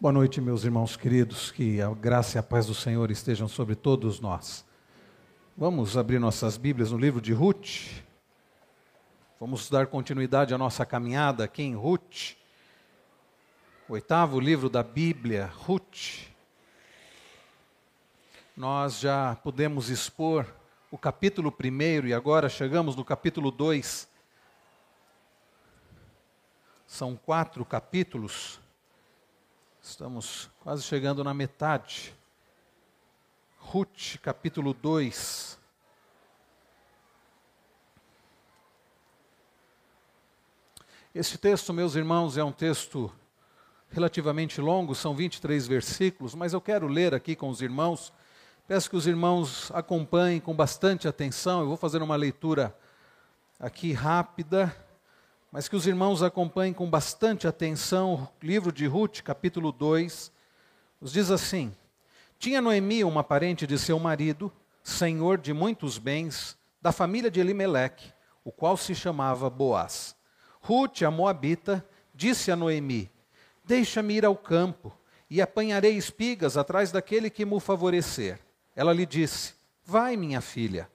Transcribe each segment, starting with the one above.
Boa noite, meus irmãos queridos, que a graça e a paz do Senhor estejam sobre todos nós. Vamos abrir nossas Bíblias no livro de Ruth. Vamos dar continuidade à nossa caminhada aqui em Ruth, oitavo livro da Bíblia, Ruth. Nós já pudemos expor o capítulo primeiro e agora chegamos no capítulo 2. São quatro capítulos. Estamos quase chegando na metade. Ruth, capítulo 2. Esse texto, meus irmãos, é um texto relativamente longo, são 23 versículos, mas eu quero ler aqui com os irmãos. Peço que os irmãos acompanhem com bastante atenção. Eu vou fazer uma leitura aqui rápida mas que os irmãos acompanhem com bastante atenção o livro de Ruth, capítulo 2, nos diz assim: Tinha Noemi uma parente de seu marido, senhor de muitos bens, da família de Elimeleque, o qual se chamava Boaz. Ruth, a moabita, disse a Noemi: Deixa-me ir ao campo e apanharei espigas atrás daquele que me favorecer. Ela lhe disse: Vai, minha filha.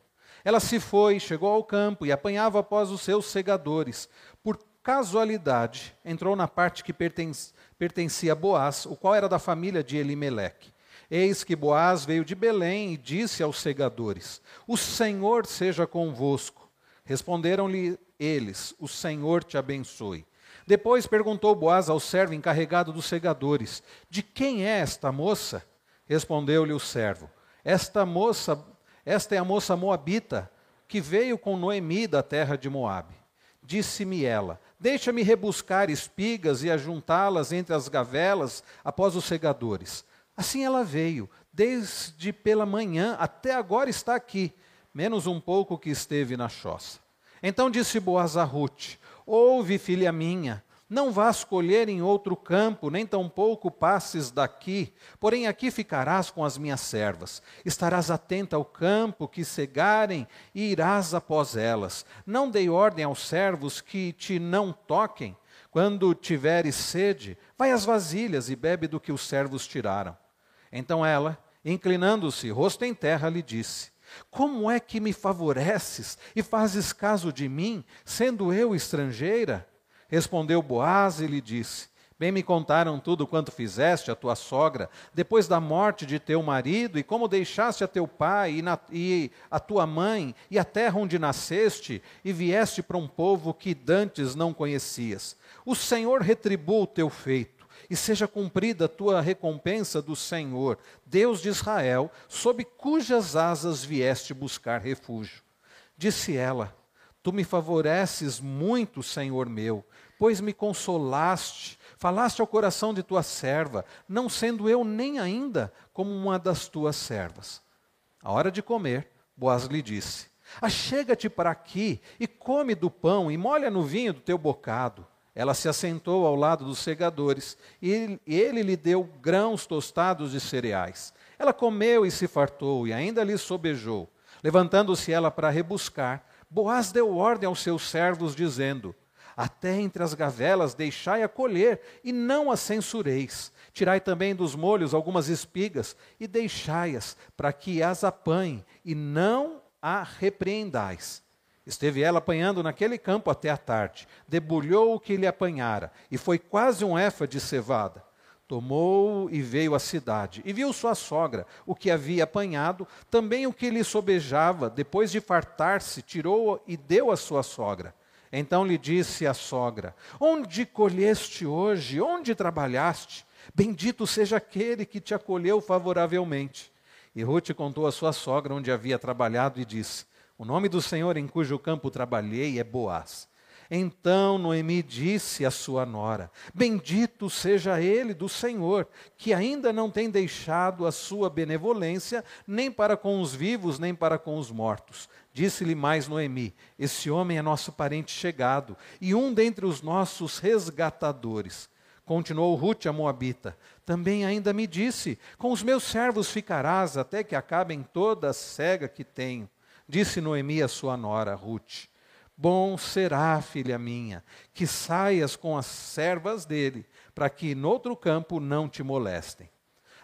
Ela se foi, chegou ao campo e apanhava após os seus segadores, casualidade, entrou na parte que pertencia a Boaz, o qual era da família de Elimeleque. Eis que Boaz veio de Belém e disse aos segadores: O Senhor seja convosco. Responderam-lhe eles: O Senhor te abençoe. Depois perguntou Boaz ao servo encarregado dos segadores: De quem é esta moça? Respondeu-lhe o servo: Esta moça, esta é a moça moabita que veio com Noemi da terra de Moabe. Disse-me ela: Deixa-me rebuscar espigas e ajuntá-las entre as gavelas após os segadores. Assim ela veio, desde pela manhã até agora está aqui, menos um pouco que esteve na choça. Então disse Boaz a Ruth: Ouve, filha minha, não vás colher em outro campo, nem tampouco passes daqui, porém aqui ficarás com as minhas servas. Estarás atenta ao campo que cegarem e irás após elas. Não dei ordem aos servos que te não toquem. Quando tiveres sede, vai às vasilhas e bebe do que os servos tiraram. Então ela, inclinando-se, rosto em terra, lhe disse: Como é que me favoreces e fazes caso de mim, sendo eu estrangeira? Respondeu Boaz e lhe disse: Bem me contaram tudo quanto fizeste a tua sogra, depois da morte de teu marido, e como deixaste a teu pai e, na, e a tua mãe, e a terra onde nasceste, e vieste para um povo que dantes não conhecias. O Senhor retribua o teu feito, e seja cumprida a tua recompensa do Senhor, Deus de Israel, sob cujas asas vieste buscar refúgio. Disse ela: Tu me favoreces muito, Senhor meu pois me consolaste, falaste ao coração de tua serva, não sendo eu nem ainda como uma das tuas servas. A hora de comer, Boaz lhe disse: Achega-te para aqui e come do pão e molha no vinho do teu bocado. Ela se assentou ao lado dos segadores e ele lhe deu grãos tostados de cereais. Ela comeu e se fartou e ainda lhe sobejou. Levantando-se ela para rebuscar, Boaz deu ordem aos seus servos, dizendo: até entre as gavelas deixai-a colher, e não a censureis. Tirai também dos molhos algumas espigas, e deixai-as, para que as apanhe, e não a repreendais. Esteve ela apanhando naquele campo até a tarde, debulhou o que lhe apanhara, e foi quase um éfa de cevada. Tomou e veio à cidade, e viu sua sogra, o que havia apanhado, também o que lhe sobejava, depois de fartar-se, tirou e deu à sua sogra. Então lhe disse a sogra: Onde colheste hoje? Onde trabalhaste? Bendito seja aquele que te acolheu favoravelmente. E Ruth contou à sua sogra onde havia trabalhado e disse: O nome do Senhor em cujo campo trabalhei é Boaz. Então Noemi disse à sua nora: Bendito seja ele do Senhor, que ainda não tem deixado a sua benevolência, nem para com os vivos, nem para com os mortos. Disse-lhe mais Noemi: Esse homem é nosso parente chegado e um dentre os nossos resgatadores. Continuou Ruth a Moabita. Também ainda me disse: Com os meus servos ficarás até que acabem toda a cega que tenho. Disse Noemi a sua nora, Ruth: Bom será, filha minha, que saias com as servas dele, para que noutro campo não te molestem.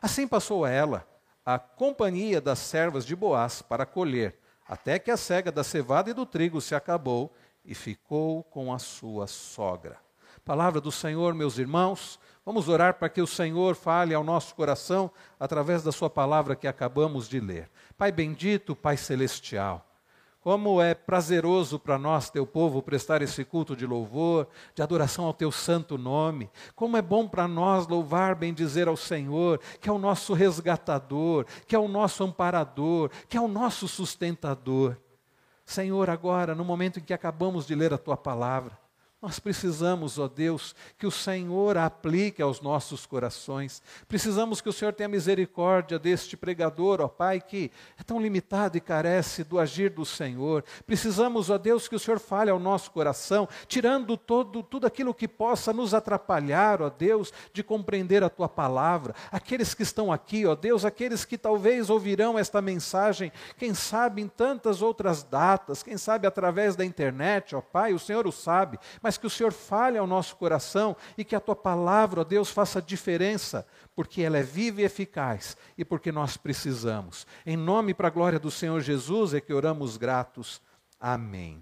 Assim passou ela, a companhia das servas de Boaz, para colher, até que a cega da cevada e do trigo se acabou, e ficou com a sua sogra. Palavra do Senhor, meus irmãos, vamos orar para que o Senhor fale ao nosso coração através da Sua palavra que acabamos de ler. Pai bendito, Pai celestial, como é prazeroso para nós, teu povo, prestar esse culto de louvor, de adoração ao teu santo nome. Como é bom para nós louvar, bendizer ao Senhor, que é o nosso resgatador, que é o nosso amparador, que é o nosso sustentador. Senhor, agora, no momento em que acabamos de ler a tua palavra, nós precisamos, ó Deus, que o Senhor aplique aos nossos corações. Precisamos que o Senhor tenha misericórdia deste pregador, ó Pai, que é tão limitado e carece do agir do Senhor. Precisamos, ó Deus, que o Senhor fale ao nosso coração, tirando todo, tudo aquilo que possa nos atrapalhar, ó Deus, de compreender a tua palavra. Aqueles que estão aqui, ó Deus, aqueles que talvez ouvirão esta mensagem, quem sabe em tantas outras datas, quem sabe através da internet, ó Pai, o Senhor o sabe. Mas mas que o Senhor fale ao nosso coração e que a tua palavra, ó Deus, faça diferença, porque ela é viva e eficaz e porque nós precisamos. Em nome e para a glória do Senhor Jesus é que oramos gratos. Amém.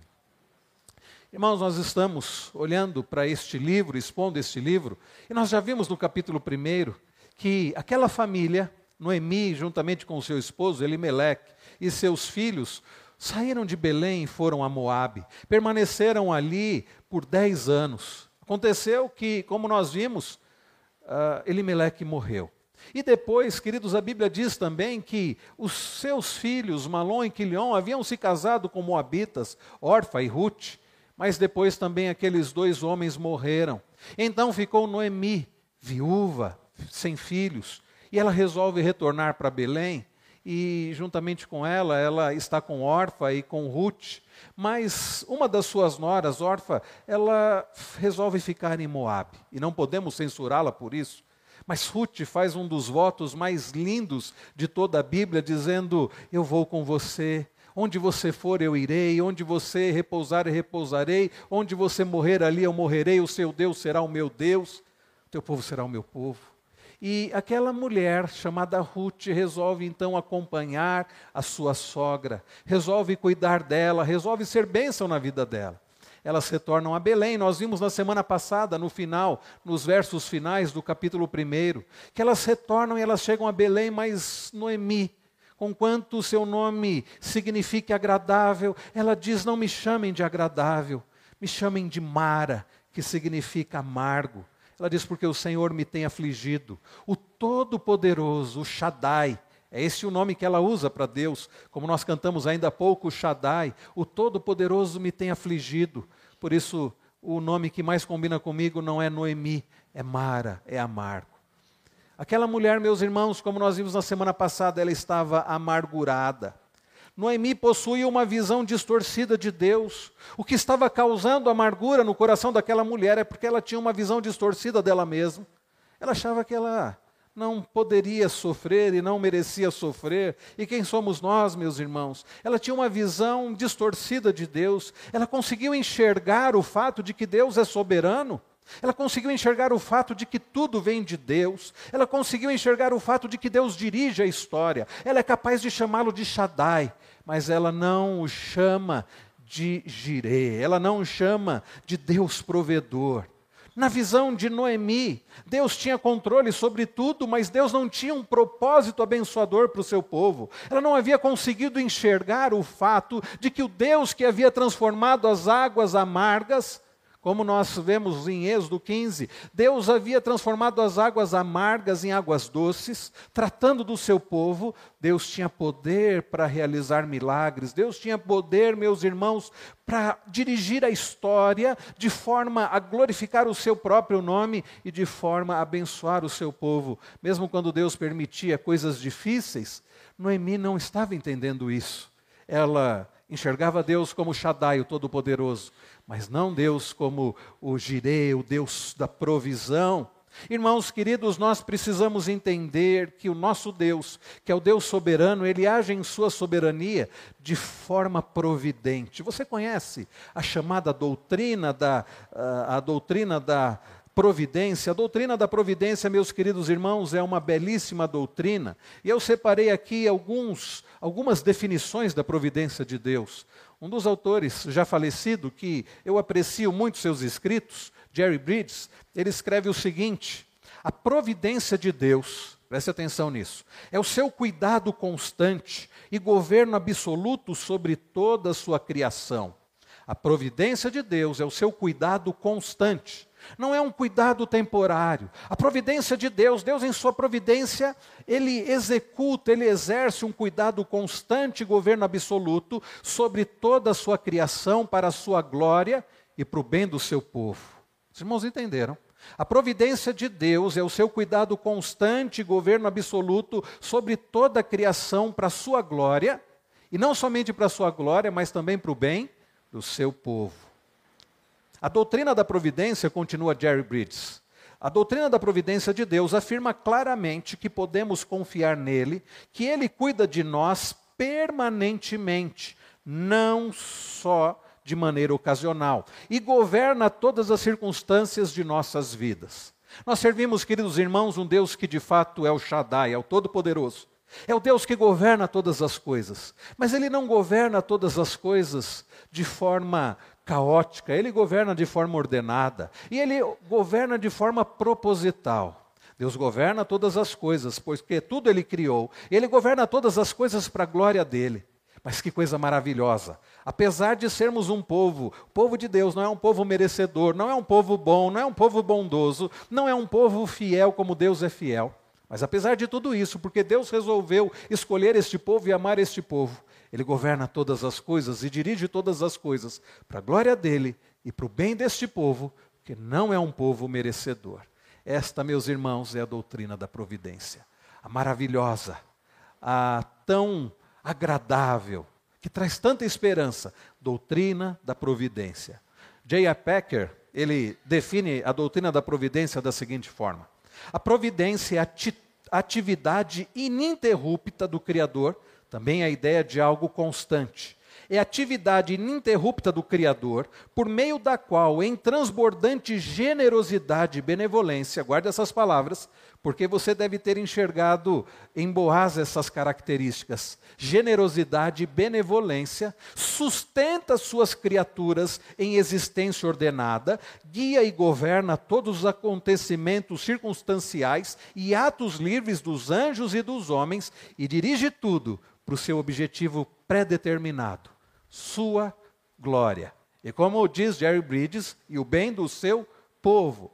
Irmãos, nós estamos olhando para este livro, expondo este livro, e nós já vimos no capítulo 1 que aquela família, Noemi, juntamente com seu esposo Elimeleque e seus filhos, saíram de Belém e foram a Moabe. Permaneceram ali por dez anos. Aconteceu que, como nós vimos, uh, Elimeleque morreu. E depois, queridos, a Bíblia diz também que os seus filhos, Malom e Quilion, haviam se casado com Moabitas, Orfa e Ruth, mas depois também aqueles dois homens morreram. Então ficou Noemi, viúva, sem filhos, e ela resolve retornar para Belém e juntamente com ela, ela está com Orfa e com Ruth. Mas uma das suas noras, Orfa, ela resolve ficar em Moab. E não podemos censurá-la por isso. Mas Ruth faz um dos votos mais lindos de toda a Bíblia, dizendo: Eu vou com você. Onde você for, eu irei. Onde você repousar, eu repousarei. Onde você morrer, ali eu morrerei. O seu Deus será o meu Deus. O teu povo será o meu povo. E aquela mulher chamada Ruth resolve então acompanhar a sua sogra, resolve cuidar dela, resolve ser bênção na vida dela. Elas retornam a Belém. Nós vimos na semana passada, no final, nos versos finais do capítulo 1, que elas retornam e elas chegam a Belém, mas Noemi, conquanto o seu nome signifique agradável, ela diz: Não me chamem de agradável, me chamem de Mara, que significa amargo. Ela diz: Porque o Senhor me tem afligido. O Todo-Poderoso, o Shaddai, é esse o nome que ela usa para Deus, como nós cantamos ainda há pouco, o Shaddai, o Todo-Poderoso me tem afligido. Por isso, o nome que mais combina comigo não é Noemi, é Mara, é amargo. Aquela mulher, meus irmãos, como nós vimos na semana passada, ela estava amargurada. Noemi possuía uma visão distorcida de Deus. O que estava causando amargura no coração daquela mulher é porque ela tinha uma visão distorcida dela mesma. Ela achava que ela não poderia sofrer e não merecia sofrer. E quem somos nós, meus irmãos? Ela tinha uma visão distorcida de Deus. Ela conseguiu enxergar o fato de que Deus é soberano. Ela conseguiu enxergar o fato de que tudo vem de Deus. Ela conseguiu enxergar o fato de que Deus dirige a história. Ela é capaz de chamá-lo de Shaddai, mas ela não o chama de Jireh, ela não o chama de Deus provedor. Na visão de Noemi, Deus tinha controle sobre tudo, mas Deus não tinha um propósito abençoador para o seu povo. Ela não havia conseguido enxergar o fato de que o Deus que havia transformado as águas amargas como nós vemos em Êxodo 15, Deus havia transformado as águas amargas em águas doces, tratando do seu povo. Deus tinha poder para realizar milagres, Deus tinha poder, meus irmãos, para dirigir a história de forma a glorificar o seu próprio nome e de forma a abençoar o seu povo. Mesmo quando Deus permitia coisas difíceis, Noemi não estava entendendo isso. Ela enxergava Deus como Shaddai, o Todo-Poderoso mas não Deus como o Jireh, o Deus da provisão. Irmãos queridos, nós precisamos entender que o nosso Deus, que é o Deus soberano, ele age em sua soberania de forma providente. Você conhece a chamada doutrina da a, a doutrina da providência. A doutrina da providência, meus queridos irmãos, é uma belíssima doutrina. E eu separei aqui alguns, algumas definições da providência de Deus. Um dos autores já falecido, que eu aprecio muito seus escritos, Jerry Bridges, ele escreve o seguinte: a providência de Deus, preste atenção nisso, é o seu cuidado constante e governo absoluto sobre toda a sua criação. A providência de Deus é o seu cuidado constante não é um cuidado temporário. A providência de Deus, Deus em sua providência, ele executa, ele exerce um cuidado constante e governo absoluto sobre toda a sua criação para a sua glória e para o bem do seu povo. Os irmãos entenderam? A providência de Deus é o seu cuidado constante e governo absoluto sobre toda a criação para a sua glória, e não somente para a sua glória, mas também para o bem do seu povo. A doutrina da providência, continua Jerry Bridges, a doutrina da providência de Deus afirma claramente que podemos confiar nele, que ele cuida de nós permanentemente, não só de maneira ocasional, e governa todas as circunstâncias de nossas vidas. Nós servimos, queridos irmãos, um Deus que de fato é o Shaddai, é o Todo-Poderoso. É o Deus que governa todas as coisas. Mas Ele não governa todas as coisas de forma caótica, ele governa de forma ordenada e ele governa de forma proposital. Deus governa todas as coisas, porque tudo ele criou. Ele governa todas as coisas para a glória dele. Mas que coisa maravilhosa! Apesar de sermos um povo, o povo de Deus não é um povo merecedor, não é um povo bom, não é um povo bondoso, não é um povo fiel como Deus é fiel. Mas apesar de tudo isso, porque Deus resolveu escolher este povo e amar este povo, ele governa todas as coisas e dirige todas as coisas para a glória dele e para o bem deste povo, que não é um povo merecedor. Esta, meus irmãos, é a doutrina da providência. A maravilhosa, a tão agradável, que traz tanta esperança, doutrina da providência. J.I. Packer, ele define a doutrina da providência da seguinte forma: A providência é a atividade ininterrupta do Criador também a ideia de algo constante. É a atividade ininterrupta do Criador, por meio da qual, em transbordante generosidade e benevolência, guarde essas palavras, porque você deve ter enxergado em Boaz essas características. Generosidade e benevolência, sustenta suas criaturas em existência ordenada, guia e governa todos os acontecimentos circunstanciais e atos livres dos anjos e dos homens, e dirige tudo para o seu objetivo pré-determinado, sua glória. E como diz Jerry Bridges, e o bem do seu povo.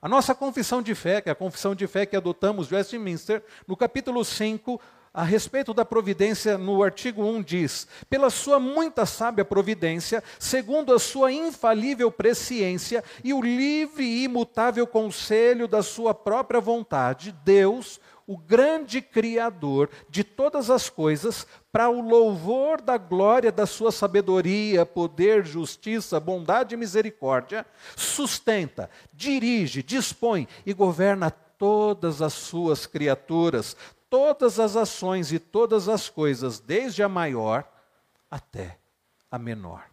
A nossa confissão de fé, que é a confissão de fé que adotamos de Westminster, no capítulo 5, a respeito da providência, no artigo 1 diz: Pela sua muita sábia providência, segundo a sua infalível presciência e o livre e imutável conselho da sua própria vontade, Deus, o grande Criador de todas as coisas, para o louvor da glória da sua sabedoria, poder, justiça, bondade e misericórdia, sustenta, dirige, dispõe e governa todas as suas criaturas, todas as ações e todas as coisas, desde a maior até a menor.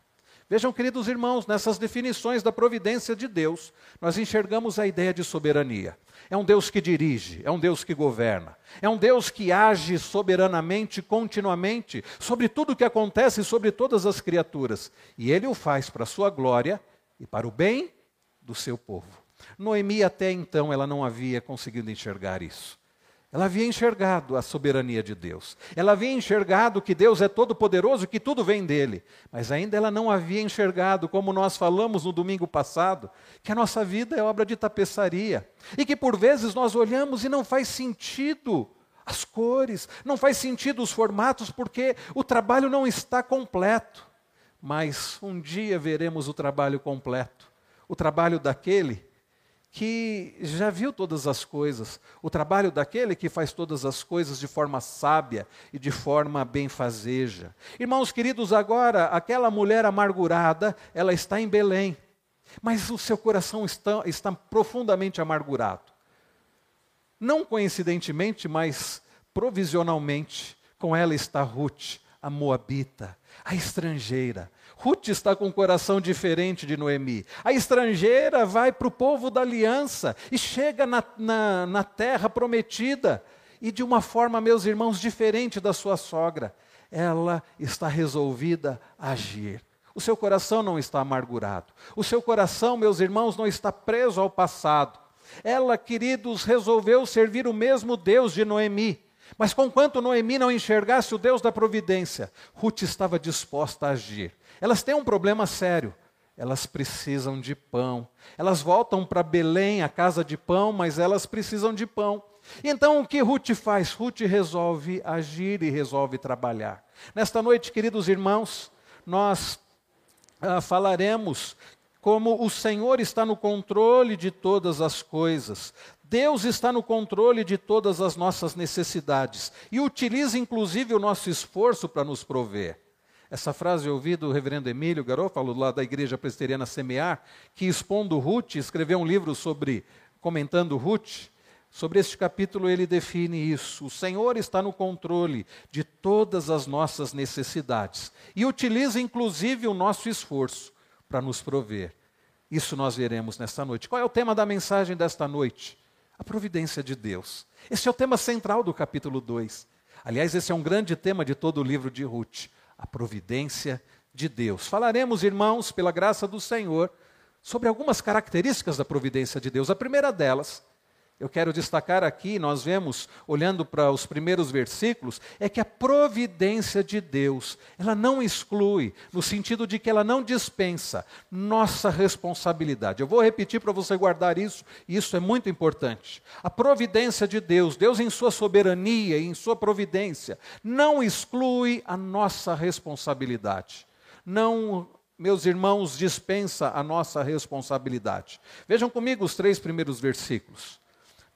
Vejam, queridos irmãos, nessas definições da providência de Deus, nós enxergamos a ideia de soberania. É um Deus que dirige, é um Deus que governa, é um Deus que age soberanamente, continuamente, sobre tudo o que acontece sobre todas as criaturas. E ele o faz para a sua glória e para o bem do seu povo. Noemi, até então, ela não havia conseguido enxergar isso. Ela havia enxergado a soberania de Deus. Ela havia enxergado que Deus é todo-poderoso, que tudo vem dele. Mas ainda ela não havia enxergado, como nós falamos no domingo passado, que a nossa vida é obra de tapeçaria. E que por vezes nós olhamos e não faz sentido as cores, não faz sentido os formatos, porque o trabalho não está completo. Mas um dia veremos o trabalho completo o trabalho daquele que já viu todas as coisas, o trabalho daquele que faz todas as coisas de forma sábia e de forma benfazeja. Irmãos queridos, agora aquela mulher amargurada, ela está em Belém, mas o seu coração está, está profundamente amargurado. Não coincidentemente, mas provisionalmente, com ela está Ruth, a moabita, a estrangeira. Ruth está com um coração diferente de Noemi. A estrangeira vai para o povo da aliança e chega na, na, na terra prometida e de uma forma, meus irmãos, diferente da sua sogra. Ela está resolvida a agir. O seu coração não está amargurado. O seu coração, meus irmãos, não está preso ao passado. Ela, queridos, resolveu servir o mesmo Deus de Noemi. Mas conquanto Noemi não enxergasse o Deus da providência, Ruth estava disposta a agir. Elas têm um problema sério. Elas precisam de pão. Elas voltam para Belém, a casa de pão, mas elas precisam de pão. Então o que Ruth faz? Ruth resolve agir e resolve trabalhar. Nesta noite, queridos irmãos, nós ah, falaremos como o Senhor está no controle de todas as coisas. Deus está no controle de todas as nossas necessidades e utiliza inclusive o nosso esforço para nos prover. Essa frase eu ouvi do reverendo Emílio Garófalo, lá da Igreja Presbiteriana Semear, que expondo Ruth, escreveu um livro sobre, comentando Ruth, Sobre este capítulo, ele define isso. O Senhor está no controle de todas as nossas necessidades e utiliza inclusive o nosso esforço para nos prover. Isso nós veremos nesta noite. Qual é o tema da mensagem desta noite? A providência de Deus. Esse é o tema central do capítulo 2. Aliás, esse é um grande tema de todo o livro de Ruth. A providência de Deus. Falaremos, irmãos, pela graça do Senhor, sobre algumas características da providência de Deus. A primeira delas eu quero destacar aqui, nós vemos, olhando para os primeiros versículos, é que a providência de Deus, ela não exclui, no sentido de que ela não dispensa nossa responsabilidade. Eu vou repetir para você guardar isso, e isso é muito importante. A providência de Deus, Deus em sua soberania e em sua providência, não exclui a nossa responsabilidade. Não meus irmãos, dispensa a nossa responsabilidade. Vejam comigo os três primeiros versículos.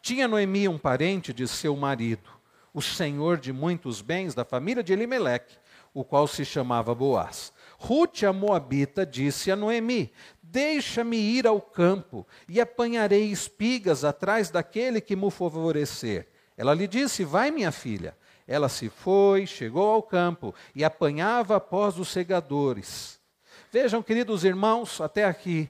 Tinha Noemi um parente de seu marido, o senhor de muitos bens da família de Elimeleque, o qual se chamava Boaz. Ruth, a moabita, disse a Noemi: Deixa-me ir ao campo e apanharei espigas atrás daquele que me favorecer. Ela lhe disse: Vai, minha filha. Ela se foi, chegou ao campo e apanhava após os segadores. Vejam, queridos irmãos, até aqui.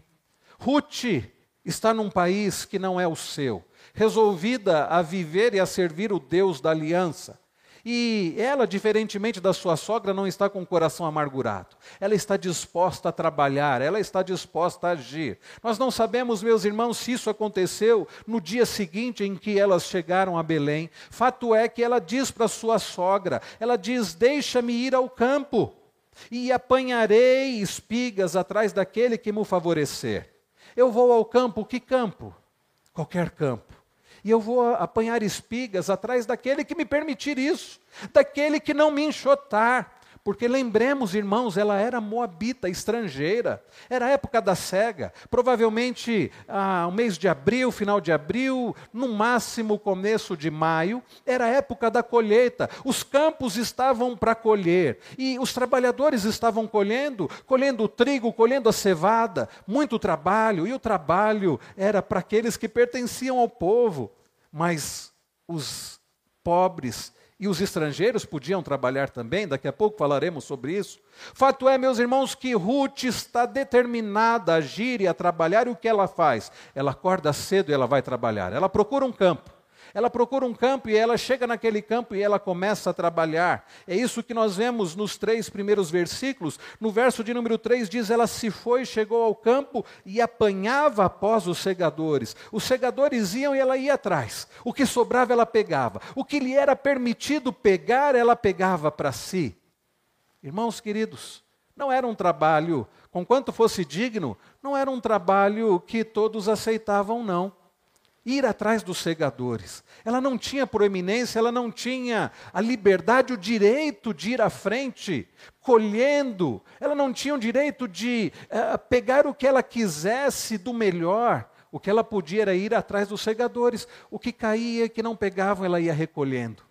Ruth está num país que não é o seu resolvida a viver e a servir o Deus da aliança. E ela, diferentemente da sua sogra, não está com o coração amargurado. Ela está disposta a trabalhar, ela está disposta a agir. Nós não sabemos, meus irmãos, se isso aconteceu no dia seguinte em que elas chegaram a Belém. Fato é que ela diz para sua sogra: ela diz, deixa-me ir ao campo e apanharei espigas atrás daquele que me favorecer. Eu vou ao campo, que campo? Qualquer campo e eu vou apanhar espigas atrás daquele que me permitir isso, daquele que não me enxotar. Porque lembremos, irmãos, ela era moabita, estrangeira, era a época da cega, provavelmente ah, o mês de abril, final de abril, no máximo começo de maio, era a época da colheita. Os campos estavam para colher e os trabalhadores estavam colhendo, colhendo o trigo, colhendo a cevada, muito trabalho, e o trabalho era para aqueles que pertenciam ao povo, mas os pobres e os estrangeiros podiam trabalhar também, daqui a pouco falaremos sobre isso. Fato é, meus irmãos, que Ruth está determinada a agir e a trabalhar, e o que ela faz? Ela acorda cedo e ela vai trabalhar. Ela procura um campo. Ela procura um campo e ela chega naquele campo e ela começa a trabalhar. É isso que nós vemos nos três primeiros versículos. No verso de número 3 diz: Ela se foi, chegou ao campo e apanhava após os segadores. Os segadores iam e ela ia atrás. O que sobrava ela pegava. O que lhe era permitido pegar, ela pegava para si. Irmãos queridos, não era um trabalho, conquanto fosse digno, não era um trabalho que todos aceitavam, não ir atrás dos segadores. Ela não tinha proeminência, ela não tinha a liberdade, o direito de ir à frente, colhendo. Ela não tinha o direito de uh, pegar o que ela quisesse do melhor. O que ela podia era ir atrás dos segadores. O que caía e que não pegavam, ela ia recolhendo.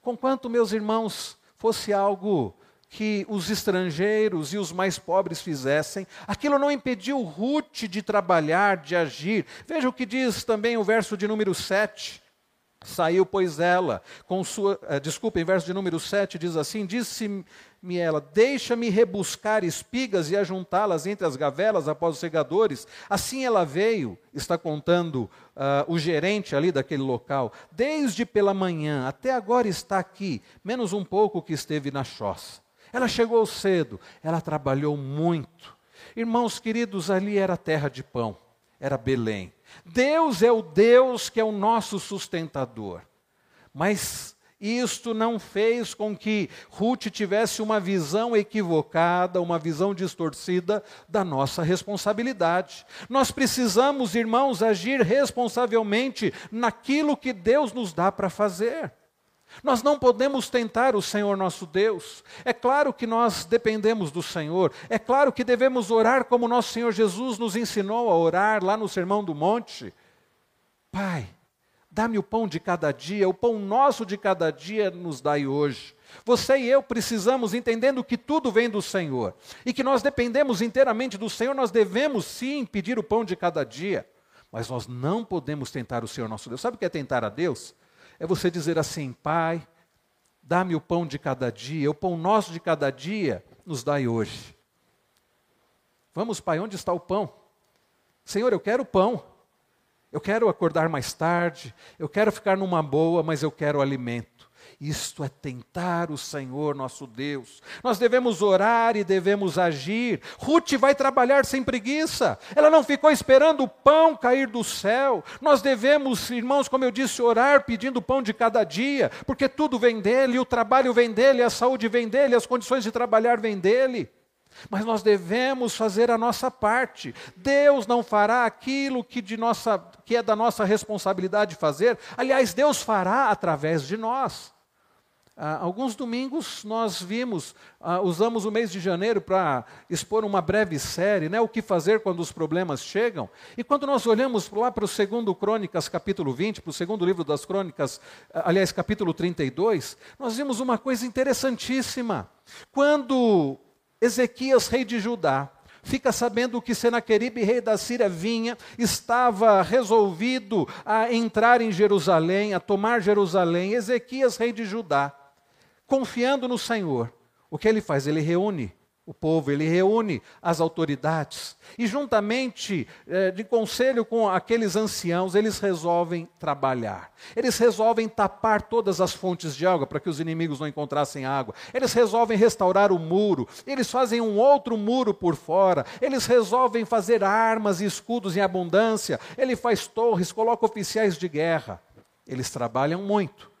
Conquanto, meus irmãos, fosse algo que os estrangeiros e os mais pobres fizessem, aquilo não impediu Ruth de trabalhar, de agir. Veja o que diz também o verso de número 7. Saiu, pois, ela, com sua. Uh, desculpa, em verso de número 7 diz assim: Disse-me ela: Deixa-me rebuscar espigas e ajuntá-las entre as gavelas após os segadores. Assim ela veio, está contando uh, o gerente ali daquele local, desde pela manhã até agora está aqui, menos um pouco que esteve na choça. Ela chegou cedo, ela trabalhou muito. Irmãos queridos, ali era terra de pão, era Belém. Deus é o Deus que é o nosso sustentador. Mas isto não fez com que Ruth tivesse uma visão equivocada, uma visão distorcida da nossa responsabilidade. Nós precisamos, irmãos, agir responsavelmente naquilo que Deus nos dá para fazer. Nós não podemos tentar o Senhor nosso Deus. É claro que nós dependemos do Senhor. É claro que devemos orar como nosso Senhor Jesus nos ensinou a orar lá no Sermão do Monte. Pai, dá-me o pão de cada dia, o pão nosso de cada dia nos dai hoje. Você e eu precisamos, entendendo que tudo vem do Senhor e que nós dependemos inteiramente do Senhor, nós devemos sim pedir o pão de cada dia. Mas nós não podemos tentar o Senhor nosso Deus. Sabe o que é tentar a Deus? É você dizer assim: Pai, dá-me o pão de cada dia, o pão nosso de cada dia nos dai hoje. Vamos, Pai, onde está o pão? Senhor, eu quero pão. Eu quero acordar mais tarde, eu quero ficar numa boa, mas eu quero alimento. Isto é tentar o Senhor nosso Deus. Nós devemos orar e devemos agir. Ruth vai trabalhar sem preguiça. Ela não ficou esperando o pão cair do céu. Nós devemos, irmãos, como eu disse, orar pedindo o pão de cada dia, porque tudo vem dele, o trabalho vem dele, a saúde vem dele, as condições de trabalhar vêm dele. Mas nós devemos fazer a nossa parte. Deus não fará aquilo que, de nossa, que é da nossa responsabilidade fazer. Aliás, Deus fará através de nós. Ah, alguns domingos nós vimos, ah, usamos o mês de janeiro para expor uma breve série, né, o que fazer quando os problemas chegam. E quando nós olhamos lá para o segundo Crônicas, capítulo 20, para o segundo livro das Crônicas, ah, aliás, capítulo 32, nós vimos uma coisa interessantíssima. Quando Ezequias, rei de Judá, fica sabendo que Senaqueribe, rei da Síria, vinha, estava resolvido a entrar em Jerusalém, a tomar Jerusalém, Ezequias, rei de Judá confiando no Senhor, o que ele faz? Ele reúne o povo, ele reúne as autoridades e, juntamente eh, de conselho com aqueles anciãos, eles resolvem trabalhar. Eles resolvem tapar todas as fontes de água para que os inimigos não encontrassem água. Eles resolvem restaurar o muro. Eles fazem um outro muro por fora. Eles resolvem fazer armas e escudos em abundância. Ele faz torres, coloca oficiais de guerra. Eles trabalham muito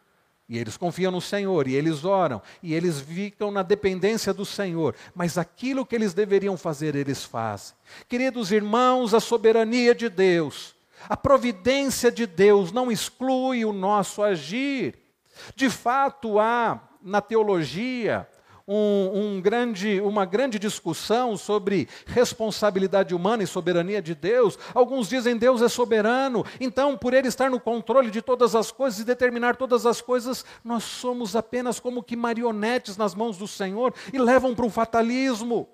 e eles confiam no Senhor, e eles oram, e eles ficam na dependência do Senhor, mas aquilo que eles deveriam fazer, eles fazem. Queridos irmãos, a soberania de Deus, a providência de Deus não exclui o nosso agir. De fato, há na teologia um, um grande, uma grande discussão sobre responsabilidade humana e soberania de Deus. Alguns dizem Deus é soberano, então, por Ele estar no controle de todas as coisas e determinar todas as coisas, nós somos apenas como que marionetes nas mãos do Senhor e levam para um fatalismo.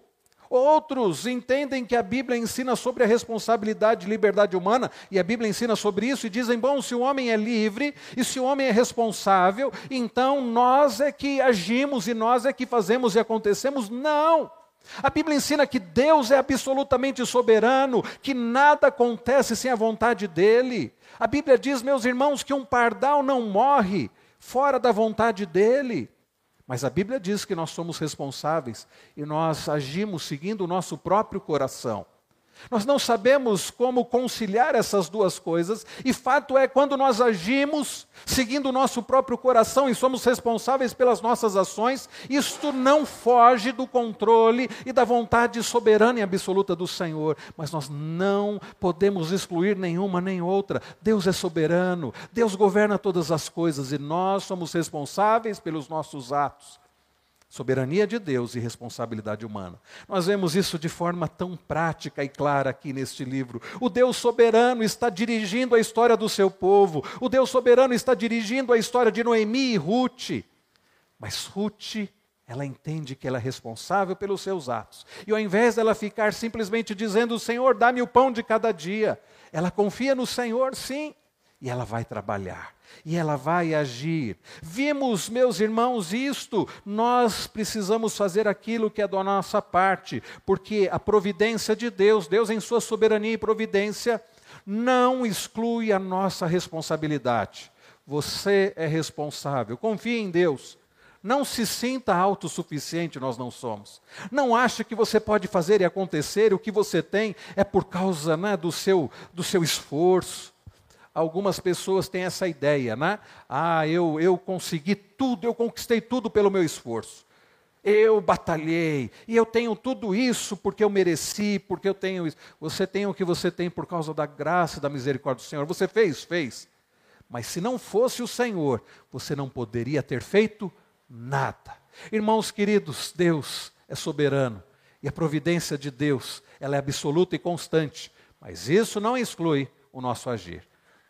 Outros entendem que a Bíblia ensina sobre a responsabilidade e liberdade humana, e a Bíblia ensina sobre isso, e dizem: bom, se o homem é livre e se o homem é responsável, então nós é que agimos e nós é que fazemos e acontecemos. Não! A Bíblia ensina que Deus é absolutamente soberano, que nada acontece sem a vontade dEle. A Bíblia diz, meus irmãos, que um pardal não morre fora da vontade dEle. Mas a Bíblia diz que nós somos responsáveis e nós agimos seguindo o nosso próprio coração. Nós não sabemos como conciliar essas duas coisas, e fato é, quando nós agimos seguindo o nosso próprio coração e somos responsáveis pelas nossas ações, isto não foge do controle e da vontade soberana e absoluta do Senhor. Mas nós não podemos excluir nenhuma nem outra. Deus é soberano, Deus governa todas as coisas e nós somos responsáveis pelos nossos atos. Soberania de Deus e responsabilidade humana. Nós vemos isso de forma tão prática e clara aqui neste livro. O Deus soberano está dirigindo a história do seu povo. O Deus soberano está dirigindo a história de Noemi e Ruth. Mas Ruth, ela entende que ela é responsável pelos seus atos. E ao invés dela ficar simplesmente dizendo: Senhor, dá-me o pão de cada dia, ela confia no Senhor, sim, e ela vai trabalhar. E ela vai agir. Vimos, meus irmãos, isto, nós precisamos fazer aquilo que é da nossa parte, porque a providência de Deus, Deus em sua soberania e providência, não exclui a nossa responsabilidade. Você é responsável. Confie em Deus. Não se sinta autossuficiente, nós não somos. Não ache que você pode fazer e acontecer, o que você tem é por causa né, do, seu, do seu esforço. Algumas pessoas têm essa ideia, né? Ah, eu, eu consegui tudo, eu conquistei tudo pelo meu esforço. Eu batalhei, e eu tenho tudo isso porque eu mereci, porque eu tenho isso. Você tem o que você tem por causa da graça da misericórdia do Senhor. Você fez, fez. Mas se não fosse o Senhor, você não poderia ter feito nada. Irmãos queridos, Deus é soberano e a providência de Deus, ela é absoluta e constante, mas isso não exclui o nosso agir.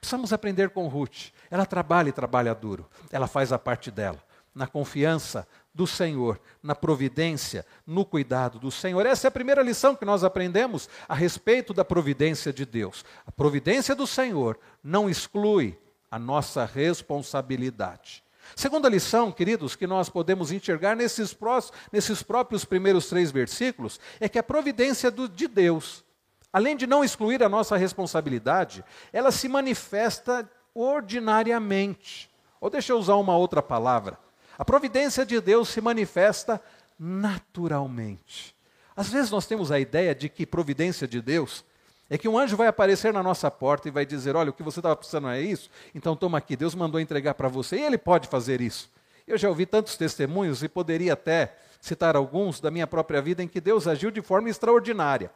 Precisamos aprender com Ruth. Ela trabalha e trabalha duro. Ela faz a parte dela, na confiança do Senhor, na providência, no cuidado do Senhor. Essa é a primeira lição que nós aprendemos a respeito da providência de Deus. A providência do Senhor não exclui a nossa responsabilidade. Segunda lição, queridos, que nós podemos enxergar nesses, prós, nesses próprios primeiros três versículos, é que a providência do, de Deus, além de não excluir a nossa responsabilidade, ela se manifesta ordinariamente. Ou deixa eu usar uma outra palavra. A providência de Deus se manifesta naturalmente. Às vezes nós temos a ideia de que providência de Deus é que um anjo vai aparecer na nossa porta e vai dizer: Olha, o que você estava precisando é isso, então toma aqui, Deus mandou entregar para você, e ele pode fazer isso. Eu já ouvi tantos testemunhos e poderia até citar alguns da minha própria vida em que Deus agiu de forma extraordinária.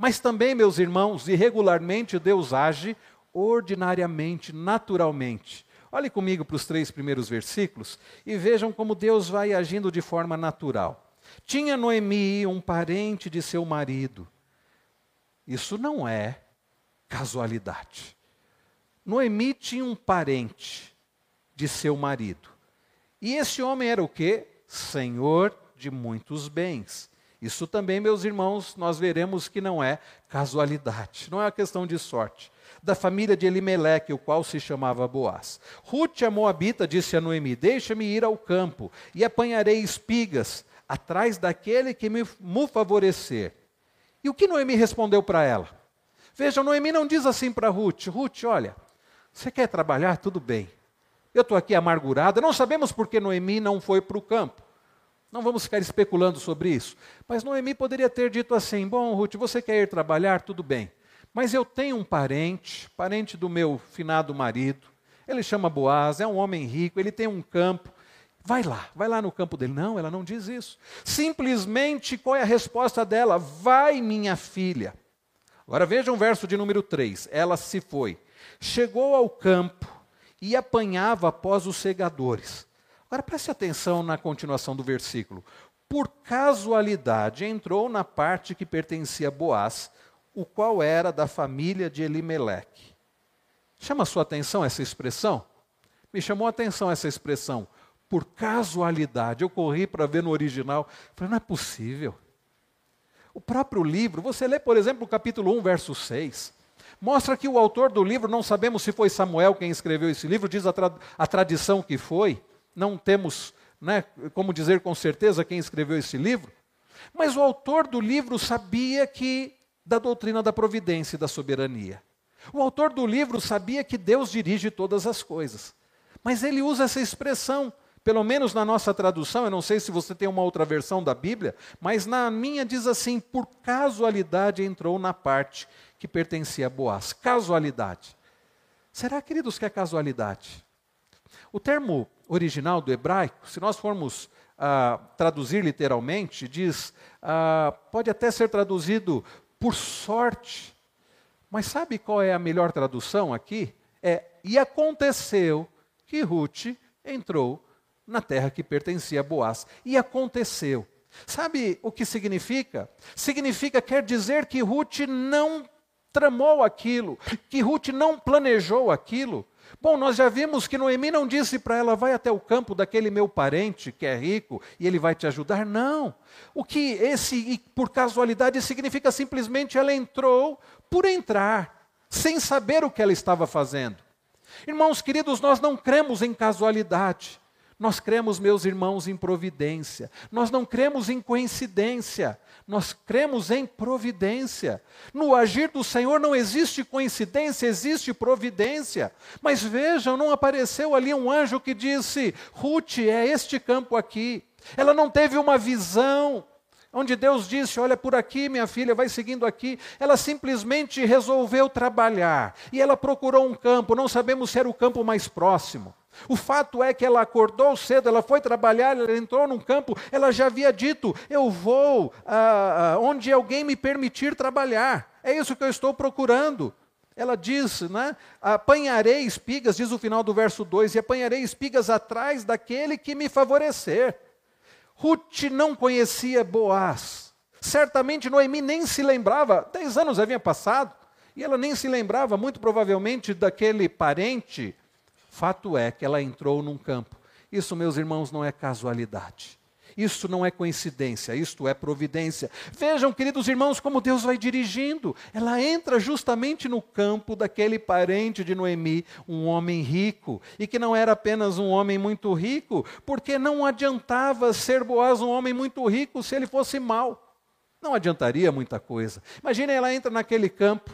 Mas também, meus irmãos, irregularmente Deus age ordinariamente, naturalmente. Olhe comigo para os três primeiros versículos e vejam como Deus vai agindo de forma natural. Tinha Noemi um parente de seu marido isso não é casualidade. Noemi tinha um parente de seu marido. E esse homem era o quê? Senhor de muitos bens. Isso também, meus irmãos, nós veremos que não é casualidade, não é uma questão de sorte. Da família de Elimeleque, o qual se chamava Boaz. Ruth, a Moabita, disse a Noemi: Deixa-me ir ao campo e apanharei espigas atrás daquele que me, me favorecer. E o que Noemi respondeu para ela? Veja, Noemi não diz assim para Ruth: Ruth, olha, você quer trabalhar? Tudo bem. Eu estou aqui amargurada. Não sabemos por que Noemi não foi para o campo. Não vamos ficar especulando sobre isso. Mas Noemi poderia ter dito assim: Bom, Ruth, você quer ir trabalhar? Tudo bem. Mas eu tenho um parente, parente do meu finado marido. Ele chama Boaz, é um homem rico, ele tem um campo. Vai lá, vai lá no campo dele. Não, ela não diz isso. Simplesmente, qual é a resposta dela? Vai, minha filha. Agora vejam o verso de número 3. Ela se foi. Chegou ao campo e apanhava após os segadores. Agora preste atenção na continuação do versículo. Por casualidade entrou na parte que pertencia a Boaz, o qual era da família de Elimeleque. Chama a sua atenção essa expressão? Me chamou a atenção essa expressão por casualidade. Eu corri para ver no original. Falei, não é possível. O próprio livro, você lê, por exemplo, o capítulo 1, verso 6. Mostra que o autor do livro, não sabemos se foi Samuel quem escreveu esse livro, diz a, tra a tradição que foi. Não temos né, como dizer com certeza quem escreveu esse livro. Mas o autor do livro sabia que da doutrina da providência e da soberania. O autor do livro sabia que Deus dirige todas as coisas. Mas ele usa essa expressão, pelo menos na nossa tradução, eu não sei se você tem uma outra versão da Bíblia, mas na minha diz assim: por casualidade entrou na parte que pertencia a Boaz. Casualidade. Será, queridos, que é casualidade? O termo original do hebraico, se nós formos ah, traduzir literalmente, diz, ah, pode até ser traduzido por sorte. Mas sabe qual é a melhor tradução aqui? É, e aconteceu que Ruth entrou na terra que pertencia a Boaz. E aconteceu. Sabe o que significa? Significa, quer dizer que Ruth não tramou aquilo, que Ruth não planejou aquilo. Bom, nós já vimos que Noemi não disse para ela, vai até o campo daquele meu parente que é rico e ele vai te ajudar. Não. O que esse, por casualidade, significa simplesmente ela entrou por entrar, sem saber o que ela estava fazendo. Irmãos queridos, nós não cremos em casualidade. Nós cremos, meus irmãos, em providência. Nós não cremos em coincidência. Nós cremos em providência. No agir do Senhor não existe coincidência, existe providência. Mas vejam, não apareceu ali um anjo que disse: Ruth, é este campo aqui. Ela não teve uma visão onde Deus disse: Olha, por aqui, minha filha, vai seguindo aqui. Ela simplesmente resolveu trabalhar e ela procurou um campo, não sabemos se era o campo mais próximo. O fato é que ela acordou cedo, ela foi trabalhar, ela entrou num campo, ela já havia dito: Eu vou ah, ah, onde alguém me permitir trabalhar. É isso que eu estou procurando. Ela diz, né? Apanharei espigas, diz o final do verso 2, e apanharei espigas atrás daquele que me favorecer. Ruth não conhecia Boaz. Certamente Noemi nem se lembrava, dez anos havia passado, e ela nem se lembrava, muito provavelmente, daquele parente Fato é que ela entrou num campo. Isso, meus irmãos, não é casualidade. Isso não é coincidência, isto é providência. Vejam, queridos irmãos, como Deus vai dirigindo. Ela entra justamente no campo daquele parente de Noemi, um homem rico, e que não era apenas um homem muito rico, porque não adiantava ser Boaz um homem muito rico se ele fosse mau. Não adiantaria muita coisa. Imagine ela entra naquele campo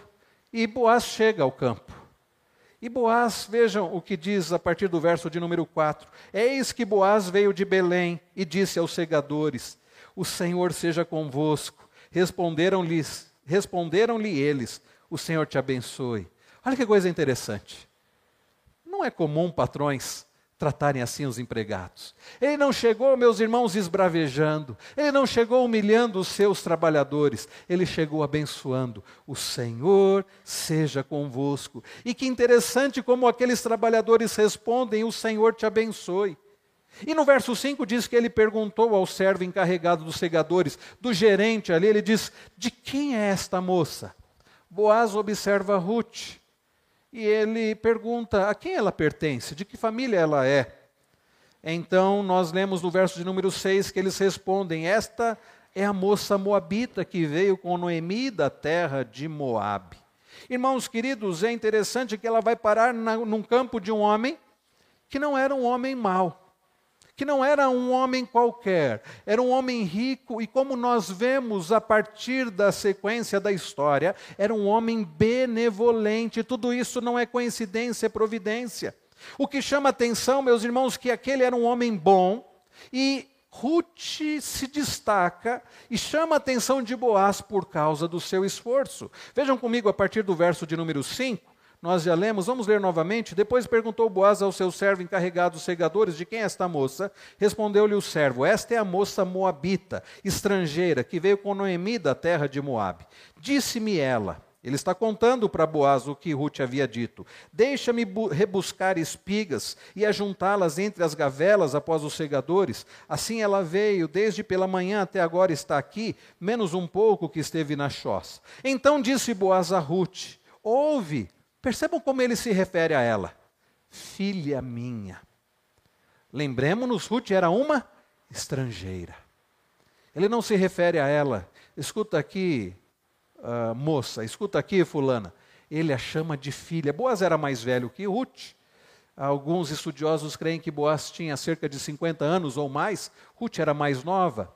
e Boaz chega ao campo. E Boaz, vejam o que diz a partir do verso de número 4: Eis que Boaz veio de Belém e disse aos segadores: O Senhor seja convosco. Responderam-lhe responderam-lhe eles: O Senhor te abençoe. Olha que coisa interessante. Não é comum patrões tratarem assim os empregados. Ele não chegou, meus irmãos, esbravejando, ele não chegou humilhando os seus trabalhadores, ele chegou abençoando. O Senhor seja convosco. E que interessante como aqueles trabalhadores respondem: O Senhor te abençoe. E no verso 5 diz que ele perguntou ao servo encarregado dos segadores, do gerente ali, ele diz: De quem é esta moça? Boaz observa Ruth e ele pergunta a quem ela pertence, de que família ela é. Então, nós lemos no verso de número 6 que eles respondem: Esta é a moça moabita que veio com Noemi da terra de Moabe. Irmãos queridos, é interessante que ela vai parar na, num campo de um homem que não era um homem mau que não era um homem qualquer, era um homem rico, e como nós vemos a partir da sequência da história, era um homem benevolente. Tudo isso não é coincidência, é providência. O que chama atenção, meus irmãos, que aquele era um homem bom e Ruth se destaca e chama a atenção de Boaz por causa do seu esforço. Vejam comigo a partir do verso de número 5. Nós já lemos, vamos ler novamente. Depois perguntou Boaz ao seu servo encarregado dos segadores: De quem é esta moça? Respondeu-lhe o servo: Esta é a moça moabita, estrangeira, que veio com Noemi da terra de Moabe. Disse-me ela. Ele está contando para Boaz o que Ruth havia dito. Deixa-me rebuscar espigas e ajuntá-las entre as gavelas após os segadores. Assim ela veio, desde pela manhã até agora está aqui, menos um pouco que esteve na choça. Então disse Boaz a Ruth: Ouve, Percebam como ele se refere a ela: filha minha. Lembremos-nos, Ruth era uma estrangeira. Ele não se refere a ela, escuta aqui, uh, moça, escuta aqui, fulana. Ele a chama de filha. Boaz era mais velho que Ruth. Alguns estudiosos creem que Boaz tinha cerca de 50 anos ou mais, Ruth era mais nova.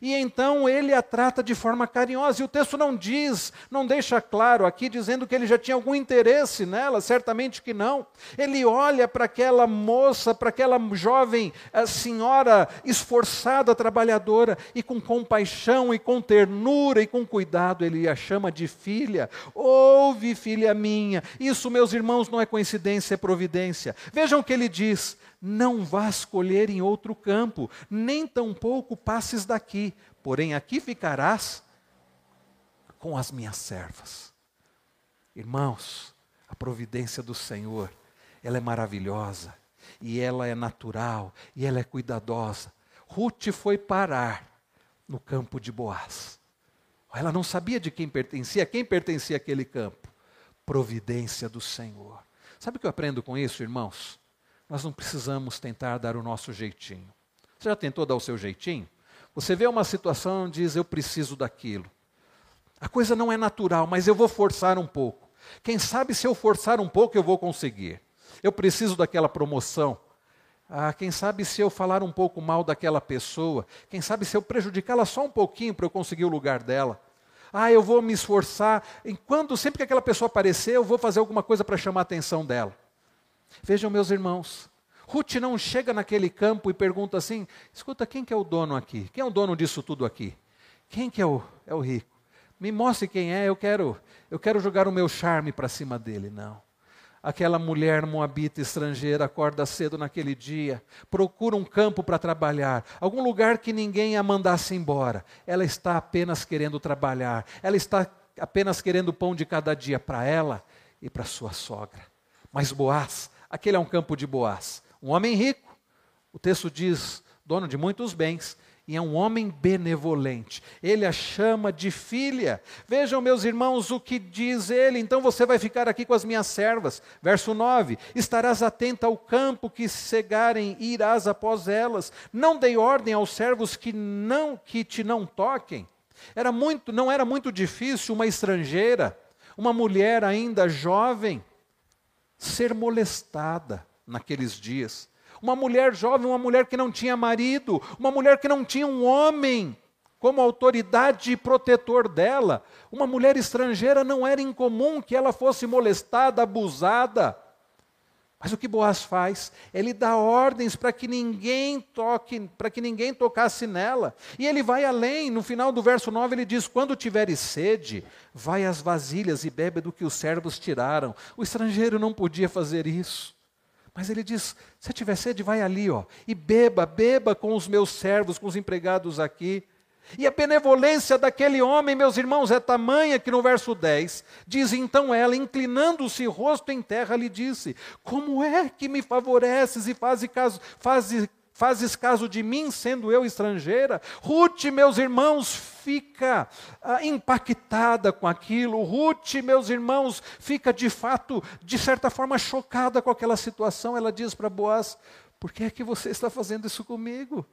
E então ele a trata de forma carinhosa. E o texto não diz, não deixa claro aqui, dizendo que ele já tinha algum interesse nela, certamente que não. Ele olha para aquela moça, para aquela jovem senhora esforçada, trabalhadora, e com compaixão e com ternura e com cuidado, ele a chama de filha. Ouve, filha minha. Isso, meus irmãos, não é coincidência, é providência. Vejam o que ele diz não vás colher em outro campo, nem tampouco passes daqui, porém aqui ficarás com as minhas servas. Irmãos, a providência do Senhor, ela é maravilhosa, e ela é natural, e ela é cuidadosa. Ruth foi parar no campo de Boaz. Ela não sabia de quem pertencia, quem pertencia aquele campo. Providência do Senhor. Sabe o que eu aprendo com isso, irmãos? Nós não precisamos tentar dar o nosso jeitinho. Você já tentou dar o seu jeitinho? Você vê uma situação e diz: Eu preciso daquilo. A coisa não é natural, mas eu vou forçar um pouco. Quem sabe se eu forçar um pouco eu vou conseguir. Eu preciso daquela promoção. Ah, quem sabe se eu falar um pouco mal daquela pessoa, quem sabe se eu prejudicá-la só um pouquinho para eu conseguir o lugar dela. Ah, eu vou me esforçar. Enquanto sempre que aquela pessoa aparecer, eu vou fazer alguma coisa para chamar a atenção dela. Vejam, meus irmãos, Ruth não chega naquele campo e pergunta assim: escuta, quem que é o dono aqui? Quem é o dono disso tudo aqui? Quem que é o, é o rico? Me mostre quem é, eu quero, eu quero jogar o meu charme para cima dele. Não. Aquela mulher moabita estrangeira acorda cedo naquele dia, procura um campo para trabalhar, algum lugar que ninguém a mandasse embora. Ela está apenas querendo trabalhar, ela está apenas querendo pão de cada dia para ela e para sua sogra. Mas Boaz, aquele é um campo de Boaz, um homem rico. O texto diz, dono de muitos bens, e é um homem benevolente. Ele a chama de filha. Vejam, meus irmãos, o que diz ele. Então você vai ficar aqui com as minhas servas. Verso 9: Estarás atenta ao campo que cegarem, e irás após elas. Não dei ordem aos servos que não que te não toquem. Era muito, não era muito difícil uma estrangeira, uma mulher ainda jovem, ser molestada naqueles dias uma mulher jovem, uma mulher que não tinha marido, uma mulher que não tinha um homem como autoridade e protetor dela. Uma mulher estrangeira não era incomum que ela fosse molestada, abusada. Mas o que Boaz faz? Ele dá ordens para que ninguém toque, para que ninguém tocasse nela. E ele vai além, no final do verso 9 ele diz: "Quando tiveres sede, vai às vasilhas e bebe do que os servos tiraram". O estrangeiro não podia fazer isso. Mas ele diz: se tiver sede, vai ali, ó, e beba, beba com os meus servos, com os empregados aqui. E a benevolência daquele homem, meus irmãos, é tamanha que no verso 10 diz então ela, inclinando-se rosto em terra, lhe disse: Como é que me favoreces e fazes caso, fazes Fazes caso de mim, sendo eu estrangeira? Ruth, meus irmãos, fica ah, impactada com aquilo. Ruth, meus irmãos, fica de fato, de certa forma, chocada com aquela situação. Ela diz para Boaz: Por que é que você está fazendo isso comigo?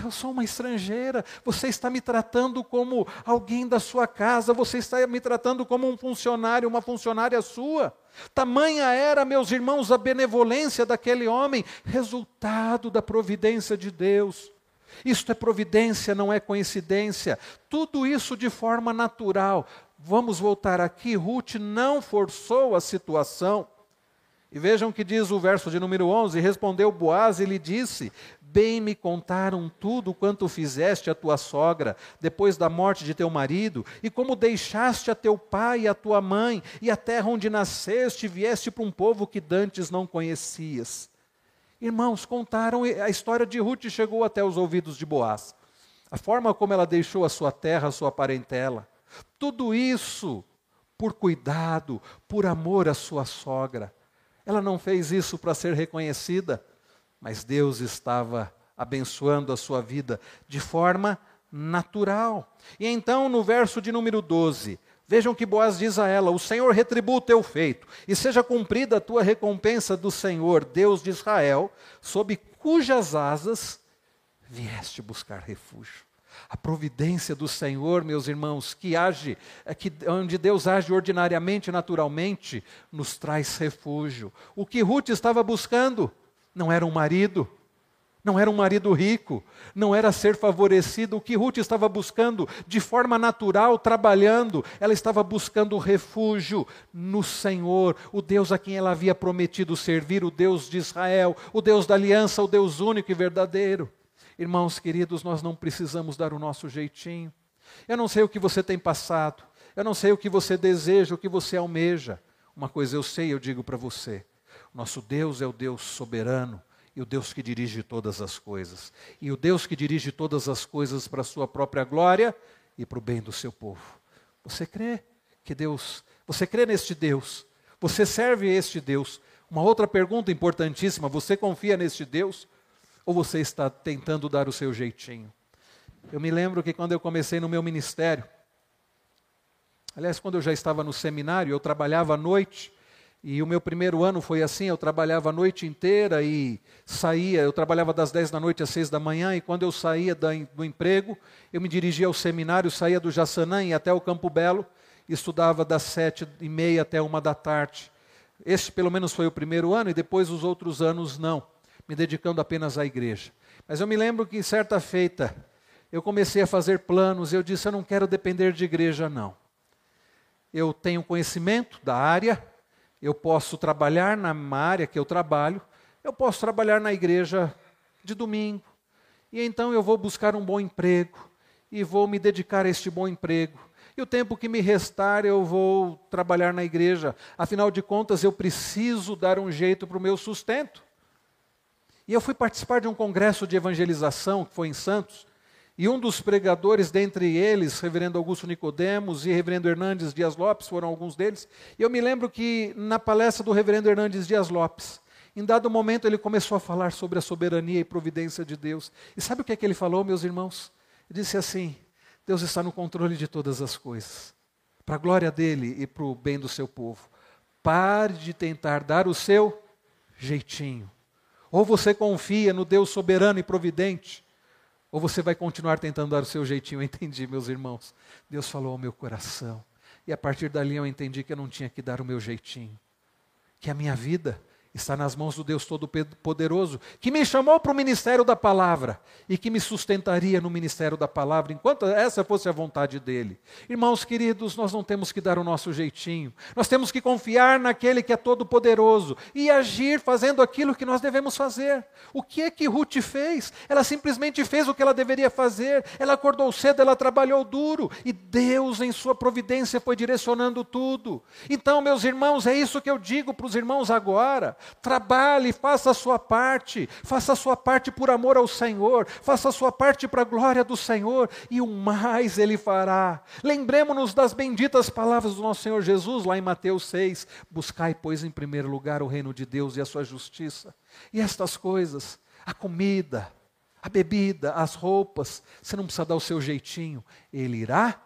Eu sou uma estrangeira, você está me tratando como alguém da sua casa, você está me tratando como um funcionário, uma funcionária sua. Tamanha era, meus irmãos, a benevolência daquele homem, resultado da providência de Deus. Isto é providência, não é coincidência. Tudo isso de forma natural. Vamos voltar aqui. Ruth não forçou a situação. E vejam que diz o verso de número 11: Respondeu Boaz e lhe disse: Bem me contaram tudo quanto fizeste a tua sogra depois da morte de teu marido, e como deixaste a teu pai e a tua mãe, e a terra onde nasceste, vieste para um povo que dantes não conhecias. Irmãos, contaram, a história de Ruth chegou até os ouvidos de Boaz. A forma como ela deixou a sua terra, a sua parentela. Tudo isso por cuidado, por amor à sua sogra. Ela não fez isso para ser reconhecida mas Deus estava abençoando a sua vida de forma natural. E então, no verso de número 12, vejam que Boaz diz a ela: O Senhor retribua o teu feito, e seja cumprida a tua recompensa do Senhor, Deus de Israel, sob cujas asas vieste buscar refúgio. A providência do Senhor, meus irmãos, que age, é que, onde Deus age ordinariamente, naturalmente, nos traz refúgio. O que Ruth estava buscando? Não era um marido, não era um marido rico, não era ser favorecido. O que Ruth estava buscando de forma natural, trabalhando, ela estava buscando refúgio no Senhor, o Deus a quem ela havia prometido servir, o Deus de Israel, o Deus da aliança, o Deus único e verdadeiro. Irmãos queridos, nós não precisamos dar o nosso jeitinho. Eu não sei o que você tem passado, eu não sei o que você deseja, o que você almeja. Uma coisa eu sei, eu digo para você: nosso Deus é o Deus soberano e o Deus que dirige todas as coisas. E o Deus que dirige todas as coisas para a sua própria glória e para o bem do seu povo. Você crê que Deus, você crê neste Deus? Você serve este Deus? Uma outra pergunta importantíssima: você confia neste Deus? Ou você está tentando dar o seu jeitinho? Eu me lembro que quando eu comecei no meu ministério, aliás, quando eu já estava no seminário, eu trabalhava à noite e o meu primeiro ano foi assim, eu trabalhava a noite inteira e saía, eu trabalhava das 10 da noite às 6 da manhã, e quando eu saía do emprego, eu me dirigia ao seminário, saía do Jaçanã e até o Campo Belo, estudava das sete e meia até uma da tarde. Este pelo menos foi o primeiro ano e depois os outros anos não, me dedicando apenas à igreja. Mas eu me lembro que certa feita eu comecei a fazer planos, eu disse: eu não quero depender de igreja, não. Eu tenho conhecimento da área, eu posso trabalhar na área que eu trabalho, eu posso trabalhar na igreja de domingo, e então eu vou buscar um bom emprego, e vou me dedicar a este bom emprego. E o tempo que me restar eu vou trabalhar na igreja. Afinal de contas, eu preciso dar um jeito para o meu sustento. E eu fui participar de um congresso de evangelização que foi em Santos, e um dos pregadores, dentre eles, reverendo Augusto Nicodemos e reverendo Hernandes Dias Lopes, foram alguns deles. E eu me lembro que na palestra do reverendo Hernandes Dias Lopes, em dado momento ele começou a falar sobre a soberania e providência de Deus. E sabe o que é que ele falou, meus irmãos? Ele disse assim: Deus está no controle de todas as coisas, para a glória dele e para o bem do seu povo. Pare de tentar dar o seu jeitinho. Ou você confia no Deus soberano e providente, ou você vai continuar tentando dar o seu jeitinho. Eu entendi, meus irmãos. Deus falou ao meu coração. E a partir dali eu entendi que eu não tinha que dar o meu jeitinho. Que a minha vida está nas mãos do Deus Todo-Poderoso, que me chamou para o ministério da palavra e que me sustentaria no ministério da palavra, enquanto essa fosse a vontade dele. Irmãos queridos, nós não temos que dar o nosso jeitinho, nós temos que confiar naquele que é todo-poderoso e agir fazendo aquilo que nós devemos fazer. O que é que Ruth fez? Ela simplesmente fez o que ela deveria fazer, ela acordou cedo, ela trabalhou duro e Deus, em sua providência, foi direcionando tudo. Então, meus irmãos, é isso que eu digo para os irmãos agora. Trabalhe, faça a sua parte, faça a sua parte por amor ao Senhor, faça a sua parte para a glória do Senhor, e o mais Ele fará. Lembremos-nos das benditas palavras do nosso Senhor Jesus, lá em Mateus 6: Buscai, pois, em primeiro lugar o reino de Deus e a sua justiça. E estas coisas, a comida, a bebida, as roupas, você não precisa dar o seu jeitinho, Ele irá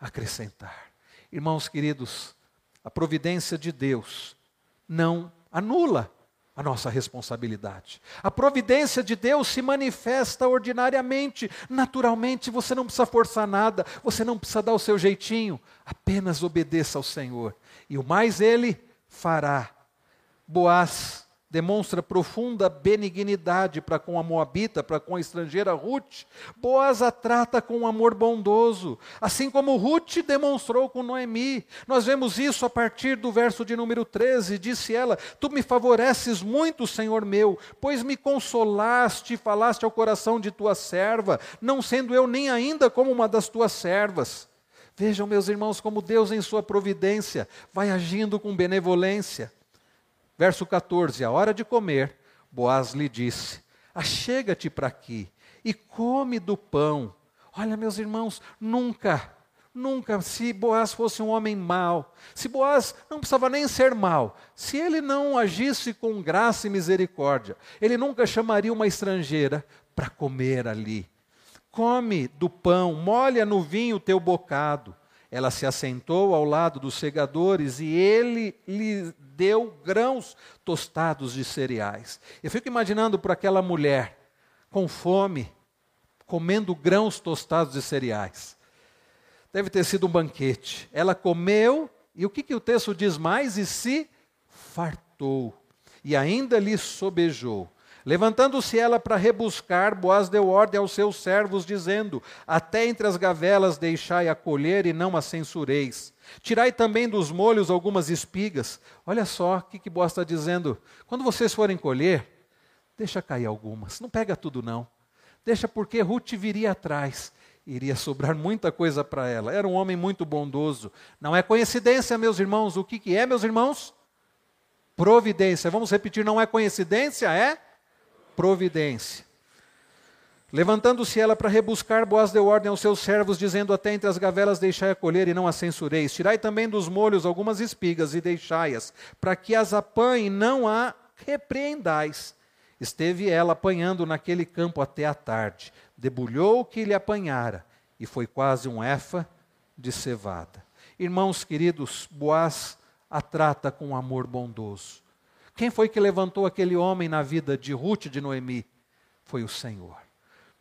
acrescentar. Irmãos queridos, a providência de Deus não anula a nossa responsabilidade. A providência de Deus se manifesta ordinariamente, naturalmente, você não precisa forçar nada, você não precisa dar o seu jeitinho, apenas obedeça ao Senhor. E o mais Ele fará. Boaz demonstra profunda benignidade para com a moabita, para com a estrangeira Ruth. Boaz a trata com um amor bondoso, assim como Ruth demonstrou com Noemi. Nós vemos isso a partir do verso de número 13. Disse ela: Tu me favoreces muito, Senhor meu, pois me consolaste e falaste ao coração de tua serva, não sendo eu nem ainda como uma das tuas servas. Vejam, meus irmãos, como Deus, em sua providência, vai agindo com benevolência. Verso 14: A hora de comer, Boaz lhe disse: Achega-te para aqui e come do pão. Olha, meus irmãos, nunca, nunca, se Boaz fosse um homem mau, se Boaz não precisava nem ser mau, se ele não agisse com graça e misericórdia, ele nunca chamaria uma estrangeira para comer ali. Come do pão, molha no vinho o teu bocado. Ela se assentou ao lado dos segadores e ele lhe deu grãos tostados de cereais. Eu fico imaginando para aquela mulher com fome, comendo grãos tostados de cereais. Deve ter sido um banquete. Ela comeu, e o que, que o texto diz mais? E se fartou, e ainda lhe sobejou. Levantando-se ela para rebuscar, Boaz deu ordem aos seus servos, dizendo: Até entre as gavelas deixai a colher e não a censureis. Tirai também dos molhos algumas espigas. Olha só o que, que Boaz está dizendo. Quando vocês forem colher, deixa cair algumas. Não pega tudo, não. Deixa porque Ruth viria atrás. Iria sobrar muita coisa para ela. Era um homem muito bondoso. Não é coincidência, meus irmãos. O que, que é, meus irmãos? Providência. Vamos repetir: não é coincidência, é providência. Levantando-se ela para rebuscar, Boaz deu ordem aos seus servos, dizendo: Até entre as gavelas deixai a colher e não a censureis. Tirai também dos molhos algumas espigas e deixai-as, para que as apanhe e não a repreendais. Esteve ela apanhando naquele campo até a tarde. Debulhou o que lhe apanhara, e foi quase um efa de cevada. Irmãos queridos, Boaz a trata com amor bondoso. Quem foi que levantou aquele homem na vida de Ruth e de Noemi? Foi o Senhor.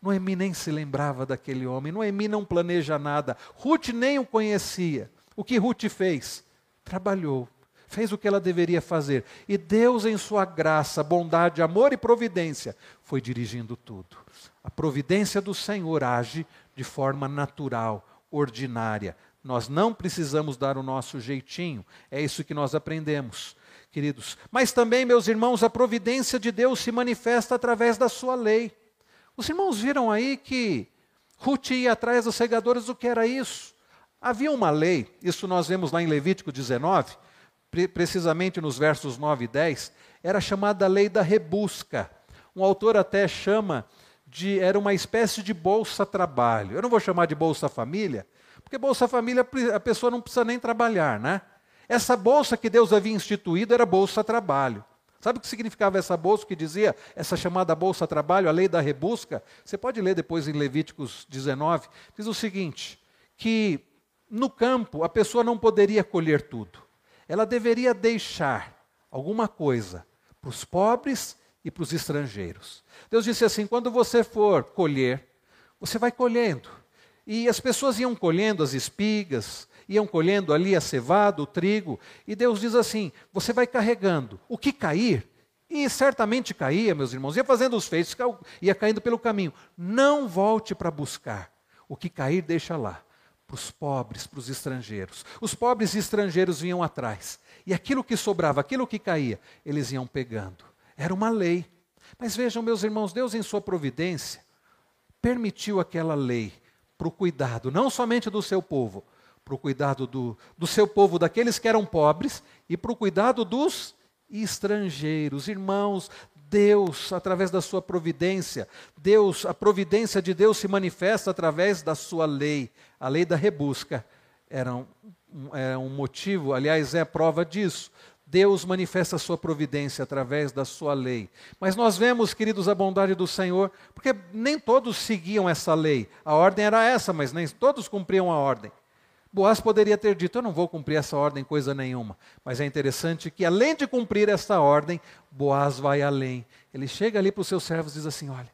Noemi nem se lembrava daquele homem, Noemi não planeja nada, Ruth nem o conhecia. O que Ruth fez? Trabalhou, fez o que ela deveria fazer. E Deus, em sua graça, bondade, amor e providência, foi dirigindo tudo. A providência do Senhor age de forma natural, ordinária. Nós não precisamos dar o nosso jeitinho, é isso que nós aprendemos, queridos. Mas também, meus irmãos, a providência de Deus se manifesta através da sua lei. Os irmãos viram aí que Ruth ia atrás dos segadores, o que era isso? Havia uma lei, isso nós vemos lá em Levítico 19, precisamente nos versos 9 e 10, era chamada lei da rebusca. Um autor até chama de, era uma espécie de bolsa-trabalho. Eu não vou chamar de bolsa-família, porque bolsa-família a pessoa não precisa nem trabalhar, né? Essa bolsa que Deus havia instituído era bolsa-trabalho. Sabe o que significava essa bolsa que dizia, essa chamada bolsa trabalho, a lei da rebusca? Você pode ler depois em Levíticos 19. Diz o seguinte: que no campo a pessoa não poderia colher tudo. Ela deveria deixar alguma coisa para os pobres e para os estrangeiros. Deus disse assim: quando você for colher, você vai colhendo. E as pessoas iam colhendo as espigas, iam colhendo ali a cevada, o trigo, e Deus diz assim: você vai carregando. O que cair, e certamente caía, meus irmãos, ia fazendo os feitos, ia caindo pelo caminho. Não volte para buscar. O que cair, deixa lá. Para os pobres, para os estrangeiros. Os pobres e estrangeiros vinham atrás. E aquilo que sobrava, aquilo que caía, eles iam pegando. Era uma lei. Mas vejam, meus irmãos, Deus, em sua providência, permitiu aquela lei para o cuidado, não somente do seu povo, para o cuidado do, do seu povo, daqueles que eram pobres, e para o cuidado dos estrangeiros. Irmãos, Deus, através da sua providência, Deus, a providência de Deus se manifesta através da sua lei. A lei da rebusca era um, um, um motivo, aliás, é a prova disso. Deus manifesta a sua providência através da sua lei. Mas nós vemos, queridos, a bondade do Senhor, porque nem todos seguiam essa lei. A ordem era essa, mas nem todos cumpriam a ordem. Boaz poderia ter dito: Eu não vou cumprir essa ordem coisa nenhuma. Mas é interessante que, além de cumprir essa ordem, Boaz vai além. Ele chega ali para os seus servos e diz assim: Olha,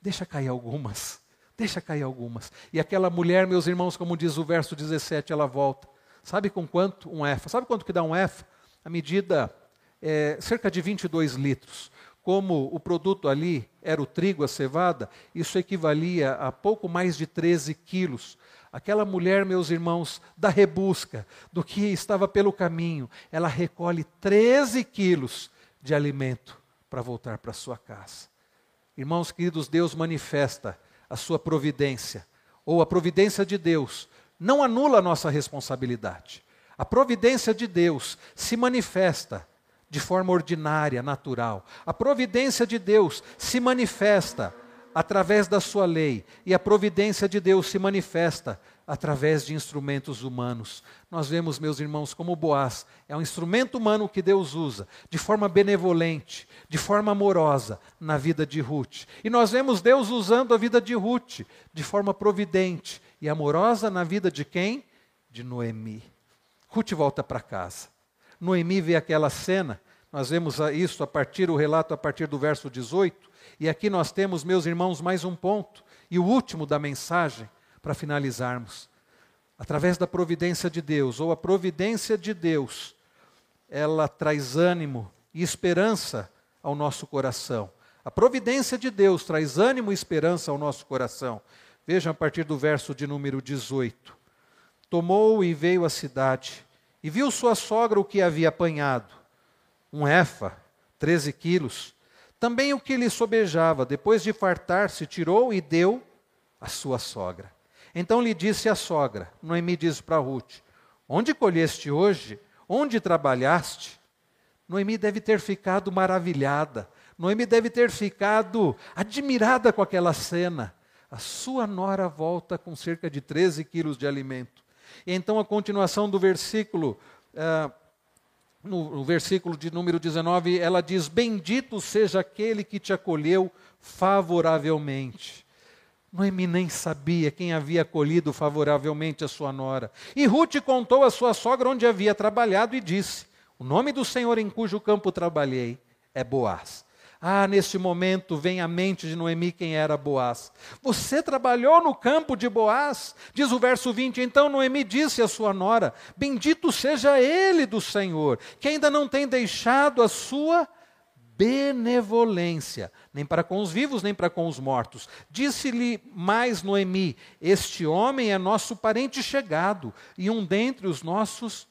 deixa cair algumas, deixa cair algumas. E aquela mulher, meus irmãos, como diz o verso 17, ela volta. Sabe com quanto? Um efa. Sabe quanto que dá um efa? A medida é cerca de 22 litros. Como o produto ali era o trigo, a cevada, isso equivalia a pouco mais de 13 quilos. Aquela mulher, meus irmãos, da rebusca, do que estava pelo caminho, ela recolhe 13 quilos de alimento para voltar para sua casa. Irmãos queridos, Deus manifesta a sua providência, ou a providência de Deus, não anula a nossa responsabilidade. A providência de Deus se manifesta de forma ordinária, natural. A providência de Deus se manifesta através da sua lei, e a providência de Deus se manifesta através de instrumentos humanos. Nós vemos, meus irmãos, como Boaz é um instrumento humano que Deus usa de forma benevolente, de forma amorosa na vida de Ruth. E nós vemos Deus usando a vida de Ruth de forma providente e amorosa na vida de quem? De Noemi. Ruth volta para casa. Noemi vê aquela cena, nós vemos isso a partir, o relato a partir do verso 18, e aqui nós temos, meus irmãos, mais um ponto, e o último da mensagem, para finalizarmos. Através da providência de Deus, ou a providência de Deus, ela traz ânimo e esperança ao nosso coração. A providência de Deus traz ânimo e esperança ao nosso coração. Vejam a partir do verso de número 18. Tomou e veio à cidade, e viu sua sogra o que havia apanhado, um efa, treze quilos, também o que lhe sobejava, depois de fartar-se, tirou e deu à sua sogra. Então lhe disse a sogra, Noemi diz para Ruth, onde colheste hoje? Onde trabalhaste? Noemi deve ter ficado maravilhada, Noemi deve ter ficado admirada com aquela cena. A sua nora volta com cerca de 13 quilos de alimento. E então a continuação do versículo, uh, no, no versículo de número 19, ela diz: Bendito seja aquele que te acolheu favoravelmente. Noemi nem sabia quem havia acolhido favoravelmente a sua nora. E Ruth contou à sua sogra onde havia trabalhado e disse: O nome do Senhor em cujo campo trabalhei é Boaz. Ah, neste momento vem à mente de Noemi quem era Boaz. Você trabalhou no campo de Boaz? Diz o verso 20. Então Noemi disse à sua nora: Bendito seja ele do Senhor, que ainda não tem deixado a sua benevolência, nem para com os vivos, nem para com os mortos. Disse-lhe mais Noemi: Este homem é nosso parente chegado e um dentre os nossos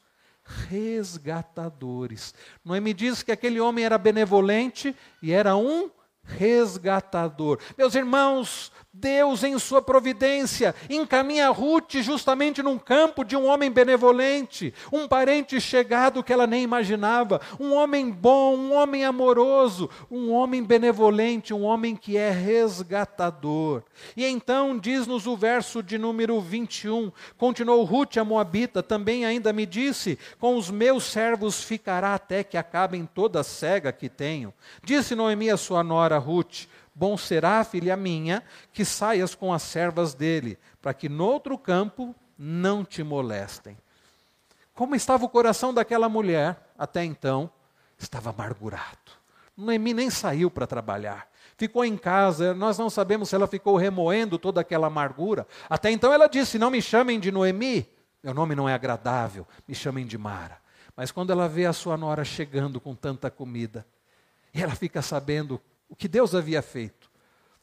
resgatadores. Noemi diz que aquele homem era benevolente e era um resgatador. Meus irmãos, Deus, em sua providência, encaminha Ruth justamente num campo de um homem benevolente, um parente chegado que ela nem imaginava, um homem bom, um homem amoroso, um homem benevolente, um homem que é resgatador. E então, diz-nos o verso de número 21, continuou Ruth, a Moabita, também ainda me disse: Com os meus servos ficará até que acabem toda a cega que tenho. Disse Noemi a sua nora Ruth: Bom será, filha minha, que saias com as servas dele, para que noutro campo não te molestem. Como estava o coração daquela mulher até então? Estava amargurado. Noemi nem saiu para trabalhar. Ficou em casa, nós não sabemos se ela ficou remoendo toda aquela amargura. Até então ela disse: Não me chamem de Noemi, meu nome não é agradável, me chamem de Mara. Mas quando ela vê a sua nora chegando com tanta comida, e ela fica sabendo o que Deus havia feito,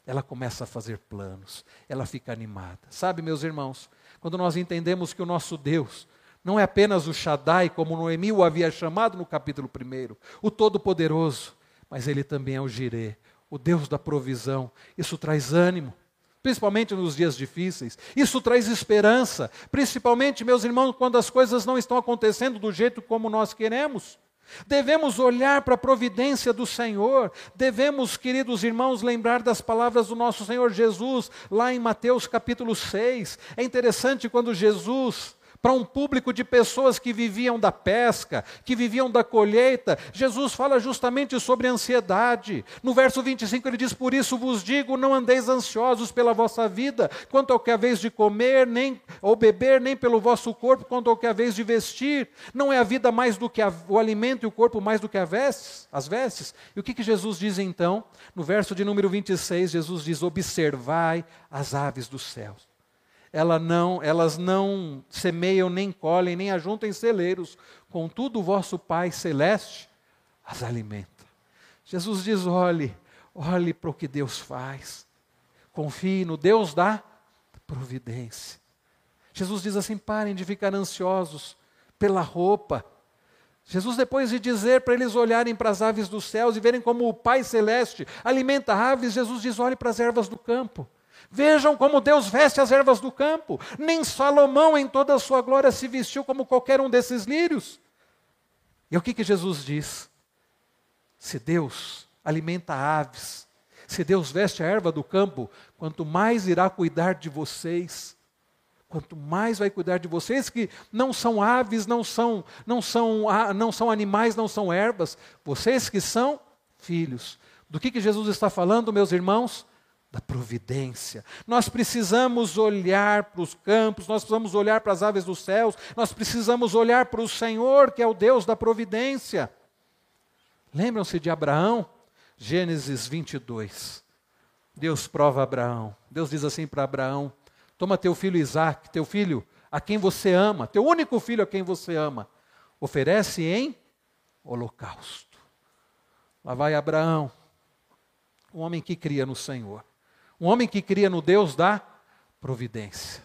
ela começa a fazer planos, ela fica animada. Sabe, meus irmãos, quando nós entendemos que o nosso Deus não é apenas o Shaddai, como Noemi o havia chamado no capítulo 1, o Todo-Poderoso, mas ele também é o Jirê, o Deus da provisão. Isso traz ânimo, principalmente nos dias difíceis. Isso traz esperança, principalmente, meus irmãos, quando as coisas não estão acontecendo do jeito como nós queremos. Devemos olhar para a providência do Senhor, devemos, queridos irmãos, lembrar das palavras do nosso Senhor Jesus, lá em Mateus capítulo 6. É interessante quando Jesus para um público de pessoas que viviam da pesca, que viviam da colheita. Jesus fala justamente sobre ansiedade. No verso 25 ele diz: Por isso vos digo, não andeis ansiosos pela vossa vida, quanto ao que haveis de comer, nem ou beber, nem pelo vosso corpo, quanto ao que haveis de vestir. Não é a vida mais do que a, o alimento e o corpo mais do que a vestes, as vestes? E o que, que Jesus diz então? No verso de número 26, Jesus diz: Observai as aves dos céus ela não, elas não semeiam, nem colhem, nem ajuntam em celeiros. Contudo, o vosso Pai Celeste as alimenta. Jesus diz: olhe, olhe para o que Deus faz. Confie no Deus da providência. Jesus diz assim: parem de ficar ansiosos pela roupa. Jesus, depois de dizer para eles olharem para as aves dos céus e verem como o Pai Celeste alimenta aves, Jesus diz: olhe para as ervas do campo. Vejam como Deus veste as ervas do campo. Nem Salomão, em toda a sua glória, se vestiu como qualquer um desses lírios. E o que, que Jesus diz? Se Deus alimenta aves, se Deus veste a erva do campo, quanto mais irá cuidar de vocês. Quanto mais vai cuidar de vocês que não são aves, não são, não são, não são animais, não são ervas, vocês que são filhos. Do que, que Jesus está falando, meus irmãos? Da providência. Nós precisamos olhar para os campos, nós precisamos olhar para as aves dos céus, nós precisamos olhar para o Senhor, que é o Deus da providência. Lembram-se de Abraão? Gênesis 22. Deus prova Abraão. Deus diz assim para Abraão: Toma teu filho Isaac, teu filho a quem você ama, teu único filho a quem você ama, oferece em holocausto. Lá vai Abraão, um homem que cria no Senhor. Um homem que cria no Deus da providência.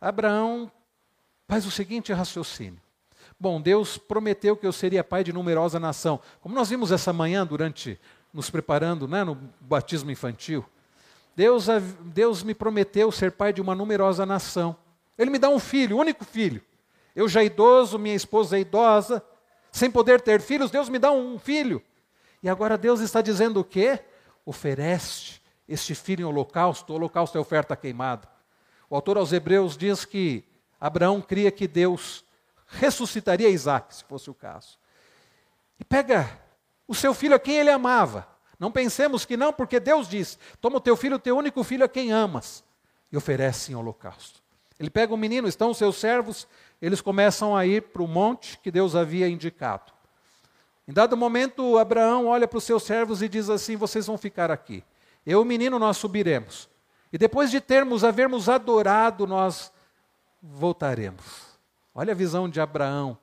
Abraão faz o seguinte raciocínio. Bom, Deus prometeu que eu seria pai de numerosa nação. Como nós vimos essa manhã, durante nos preparando né, no batismo infantil, Deus, Deus me prometeu ser pai de uma numerosa nação. Ele me dá um filho, único filho. Eu já idoso, minha esposa é idosa, sem poder ter filhos, Deus me dá um filho. E agora Deus está dizendo o quê? Oferece este filho em holocausto, o holocausto é oferta queimada. O autor aos Hebreus diz que Abraão cria que Deus ressuscitaria Isaac, se fosse o caso. E pega o seu filho a quem ele amava. Não pensemos que não, porque Deus diz: toma o teu filho, o teu único filho a quem amas, e oferece em holocausto. Ele pega o menino, estão os seus servos, eles começam a ir para o monte que Deus havia indicado. Em dado momento, Abraão olha para os seus servos e diz assim: Vocês vão ficar aqui. Eu e o menino nós subiremos. E depois de termos, havermos adorado, nós voltaremos. Olha a visão de Abraão.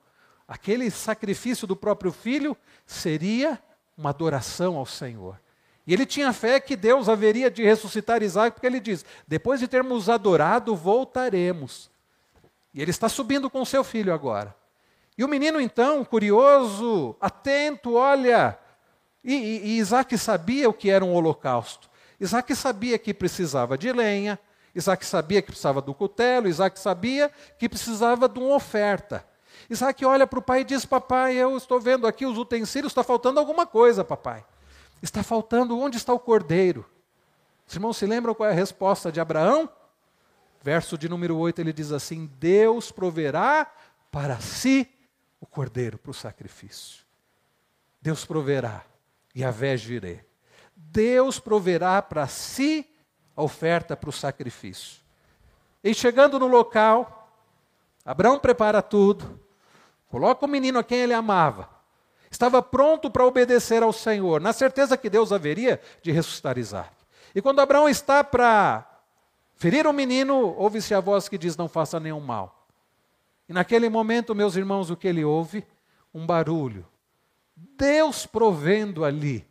Aquele sacrifício do próprio filho seria uma adoração ao Senhor. E ele tinha fé que Deus haveria de ressuscitar Isaac, porque ele diz: depois de termos adorado, voltaremos. E ele está subindo com seu filho agora. E o menino, então, curioso, atento, olha. E, e, e Isaac sabia o que era um holocausto. Isaac sabia que precisava de lenha, Isaac sabia que precisava do cutelo, Isaac sabia que precisava de uma oferta. Isaac olha para o pai e diz: Papai, eu estou vendo aqui os utensílios, está faltando alguma coisa, papai. Está faltando, onde está o cordeiro? Os irmãos se lembram qual é a resposta de Abraão? Verso de número 8, ele diz assim: Deus proverá para si o cordeiro para o sacrifício. Deus proverá, e a girei. Deus proverá para si a oferta para o sacrifício. E chegando no local, Abraão prepara tudo, coloca o menino a quem ele amava, estava pronto para obedecer ao Senhor, na certeza que Deus haveria de ressuscitar Isaac. E quando Abraão está para ferir o menino, ouve-se a voz que diz: Não faça nenhum mal. E naquele momento, meus irmãos, o que ele ouve? Um barulho. Deus provendo ali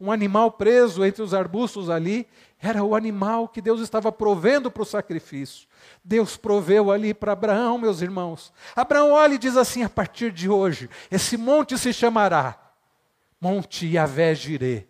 um animal preso entre os arbustos ali, era o animal que Deus estava provendo para o sacrifício. Deus proveu ali para Abraão, meus irmãos. Abraão olha e diz assim: a partir de hoje, esse monte se chamará Monte Yahvé Jireh.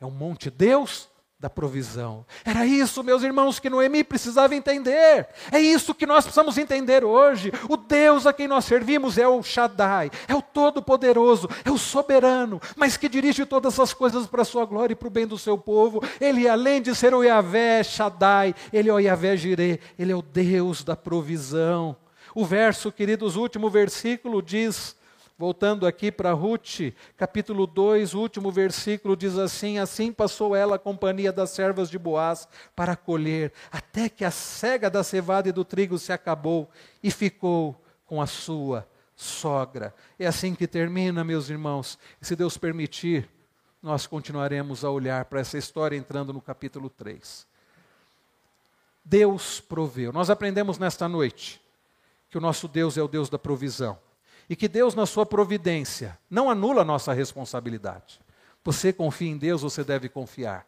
É um monte Deus da provisão. Era isso, meus irmãos, que Noemi precisava entender. É isso que nós precisamos entender hoje. O Deus a quem nós servimos é o Shaddai, é o Todo-Poderoso, é o soberano, mas que dirige todas as coisas para a sua glória e para o bem do seu povo. Ele, além de ser o Yahvé Shaddai, ele é o Yahvé Jireh, ele é o Deus da provisão. O verso, queridos, último versículo diz: Voltando aqui para Ruth, capítulo 2, o último versículo diz assim: Assim passou ela a companhia das servas de Boaz para colher, até que a cega da cevada e do trigo se acabou e ficou com a sua sogra. É assim que termina, meus irmãos. E se Deus permitir, nós continuaremos a olhar para essa história entrando no capítulo 3. Deus proveu. Nós aprendemos nesta noite que o nosso Deus é o Deus da provisão e que Deus, na sua providência, não anula a nossa responsabilidade. Você confia em Deus, você deve confiar,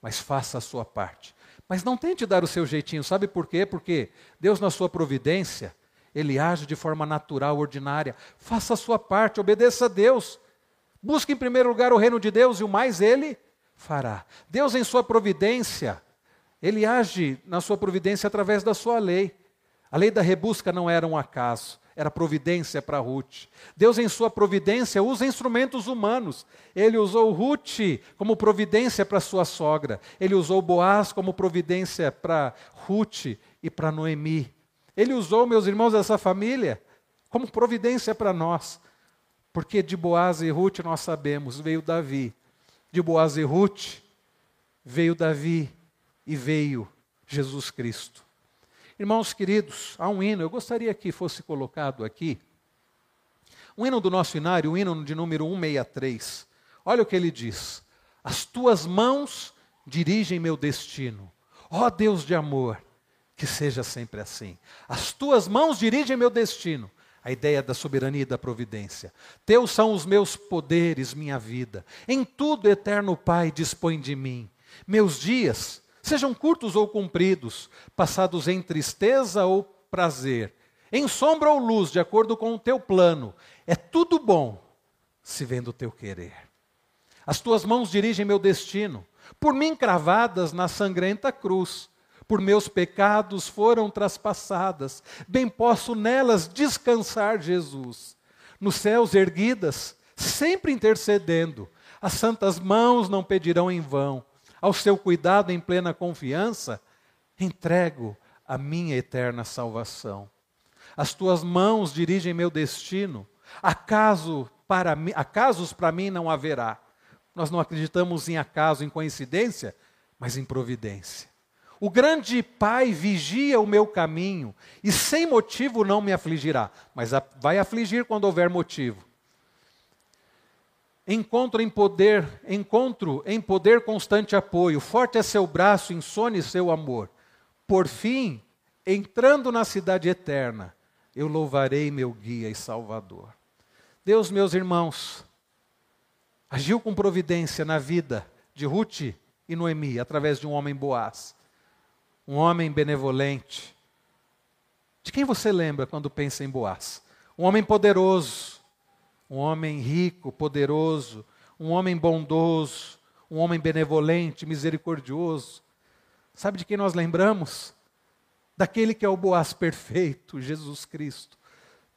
mas faça a sua parte. Mas não tente dar o seu jeitinho, sabe por quê? Porque Deus, na sua providência, Ele age de forma natural, ordinária. Faça a sua parte, obedeça a Deus. Busque em primeiro lugar o reino de Deus e o mais Ele fará. Deus, em sua providência, Ele age na sua providência através da sua lei. A lei da rebusca não era um acaso era providência para Ruth. Deus, em sua providência, usa instrumentos humanos. Ele usou Ruth como providência para sua sogra. Ele usou Boaz como providência para Ruth e para Noemi. Ele usou, meus irmãos, essa família como providência para nós. Porque de Boaz e Ruth nós sabemos, veio Davi. De Boaz e Ruth veio Davi e veio Jesus Cristo. Irmãos queridos, há um hino, eu gostaria que fosse colocado aqui. Um hino do nosso inário, o hino de número 163. Olha o que ele diz: As tuas mãos dirigem meu destino. Ó Deus de amor, que seja sempre assim. As tuas mãos dirigem meu destino. A ideia da soberania e da providência. Teus são os meus poderes, minha vida. Em tudo, eterno Pai, dispõe de mim. Meus dias sejam curtos ou compridos, passados em tristeza ou prazer, em sombra ou luz, de acordo com o teu plano, é tudo bom se vendo o teu querer. As tuas mãos dirigem meu destino, por mim cravadas na sangrenta cruz, por meus pecados foram traspassadas, bem posso nelas descansar, Jesus. Nos céus erguidas, sempre intercedendo, as santas mãos não pedirão em vão ao seu cuidado em plena confiança, entrego a minha eterna salvação. As tuas mãos dirigem meu destino. Acaso para mim, acasos para mim não haverá. Nós não acreditamos em acaso, em coincidência, mas em providência. O grande Pai vigia o meu caminho e sem motivo não me afligirá, mas vai afligir quando houver motivo. Encontro em poder, encontro em poder constante apoio, forte é seu braço, insone seu amor. Por fim, entrando na cidade eterna, eu louvarei meu guia e salvador. Deus, meus irmãos, agiu com providência na vida de Ruth e Noemi através de um homem boaz, um homem benevolente. De quem você lembra quando pensa em Boaz? Um homem poderoso, um homem rico, poderoso, um homem bondoso, um homem benevolente, misericordioso. Sabe de quem nós lembramos? Daquele que é o Boaz perfeito, Jesus Cristo,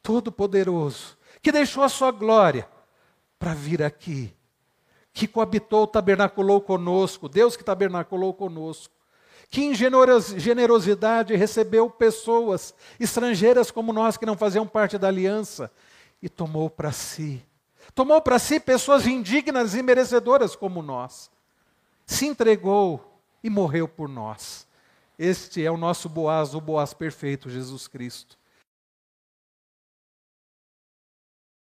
todo-poderoso, que deixou a sua glória para vir aqui, que coabitou, tabernaculou conosco, Deus que tabernaculou conosco, que em generosidade recebeu pessoas estrangeiras como nós que não faziam parte da aliança e tomou para si. Tomou para si pessoas indignas e merecedoras como nós. Se entregou e morreu por nós. Este é o nosso Boaz, o Boaz perfeito, Jesus Cristo.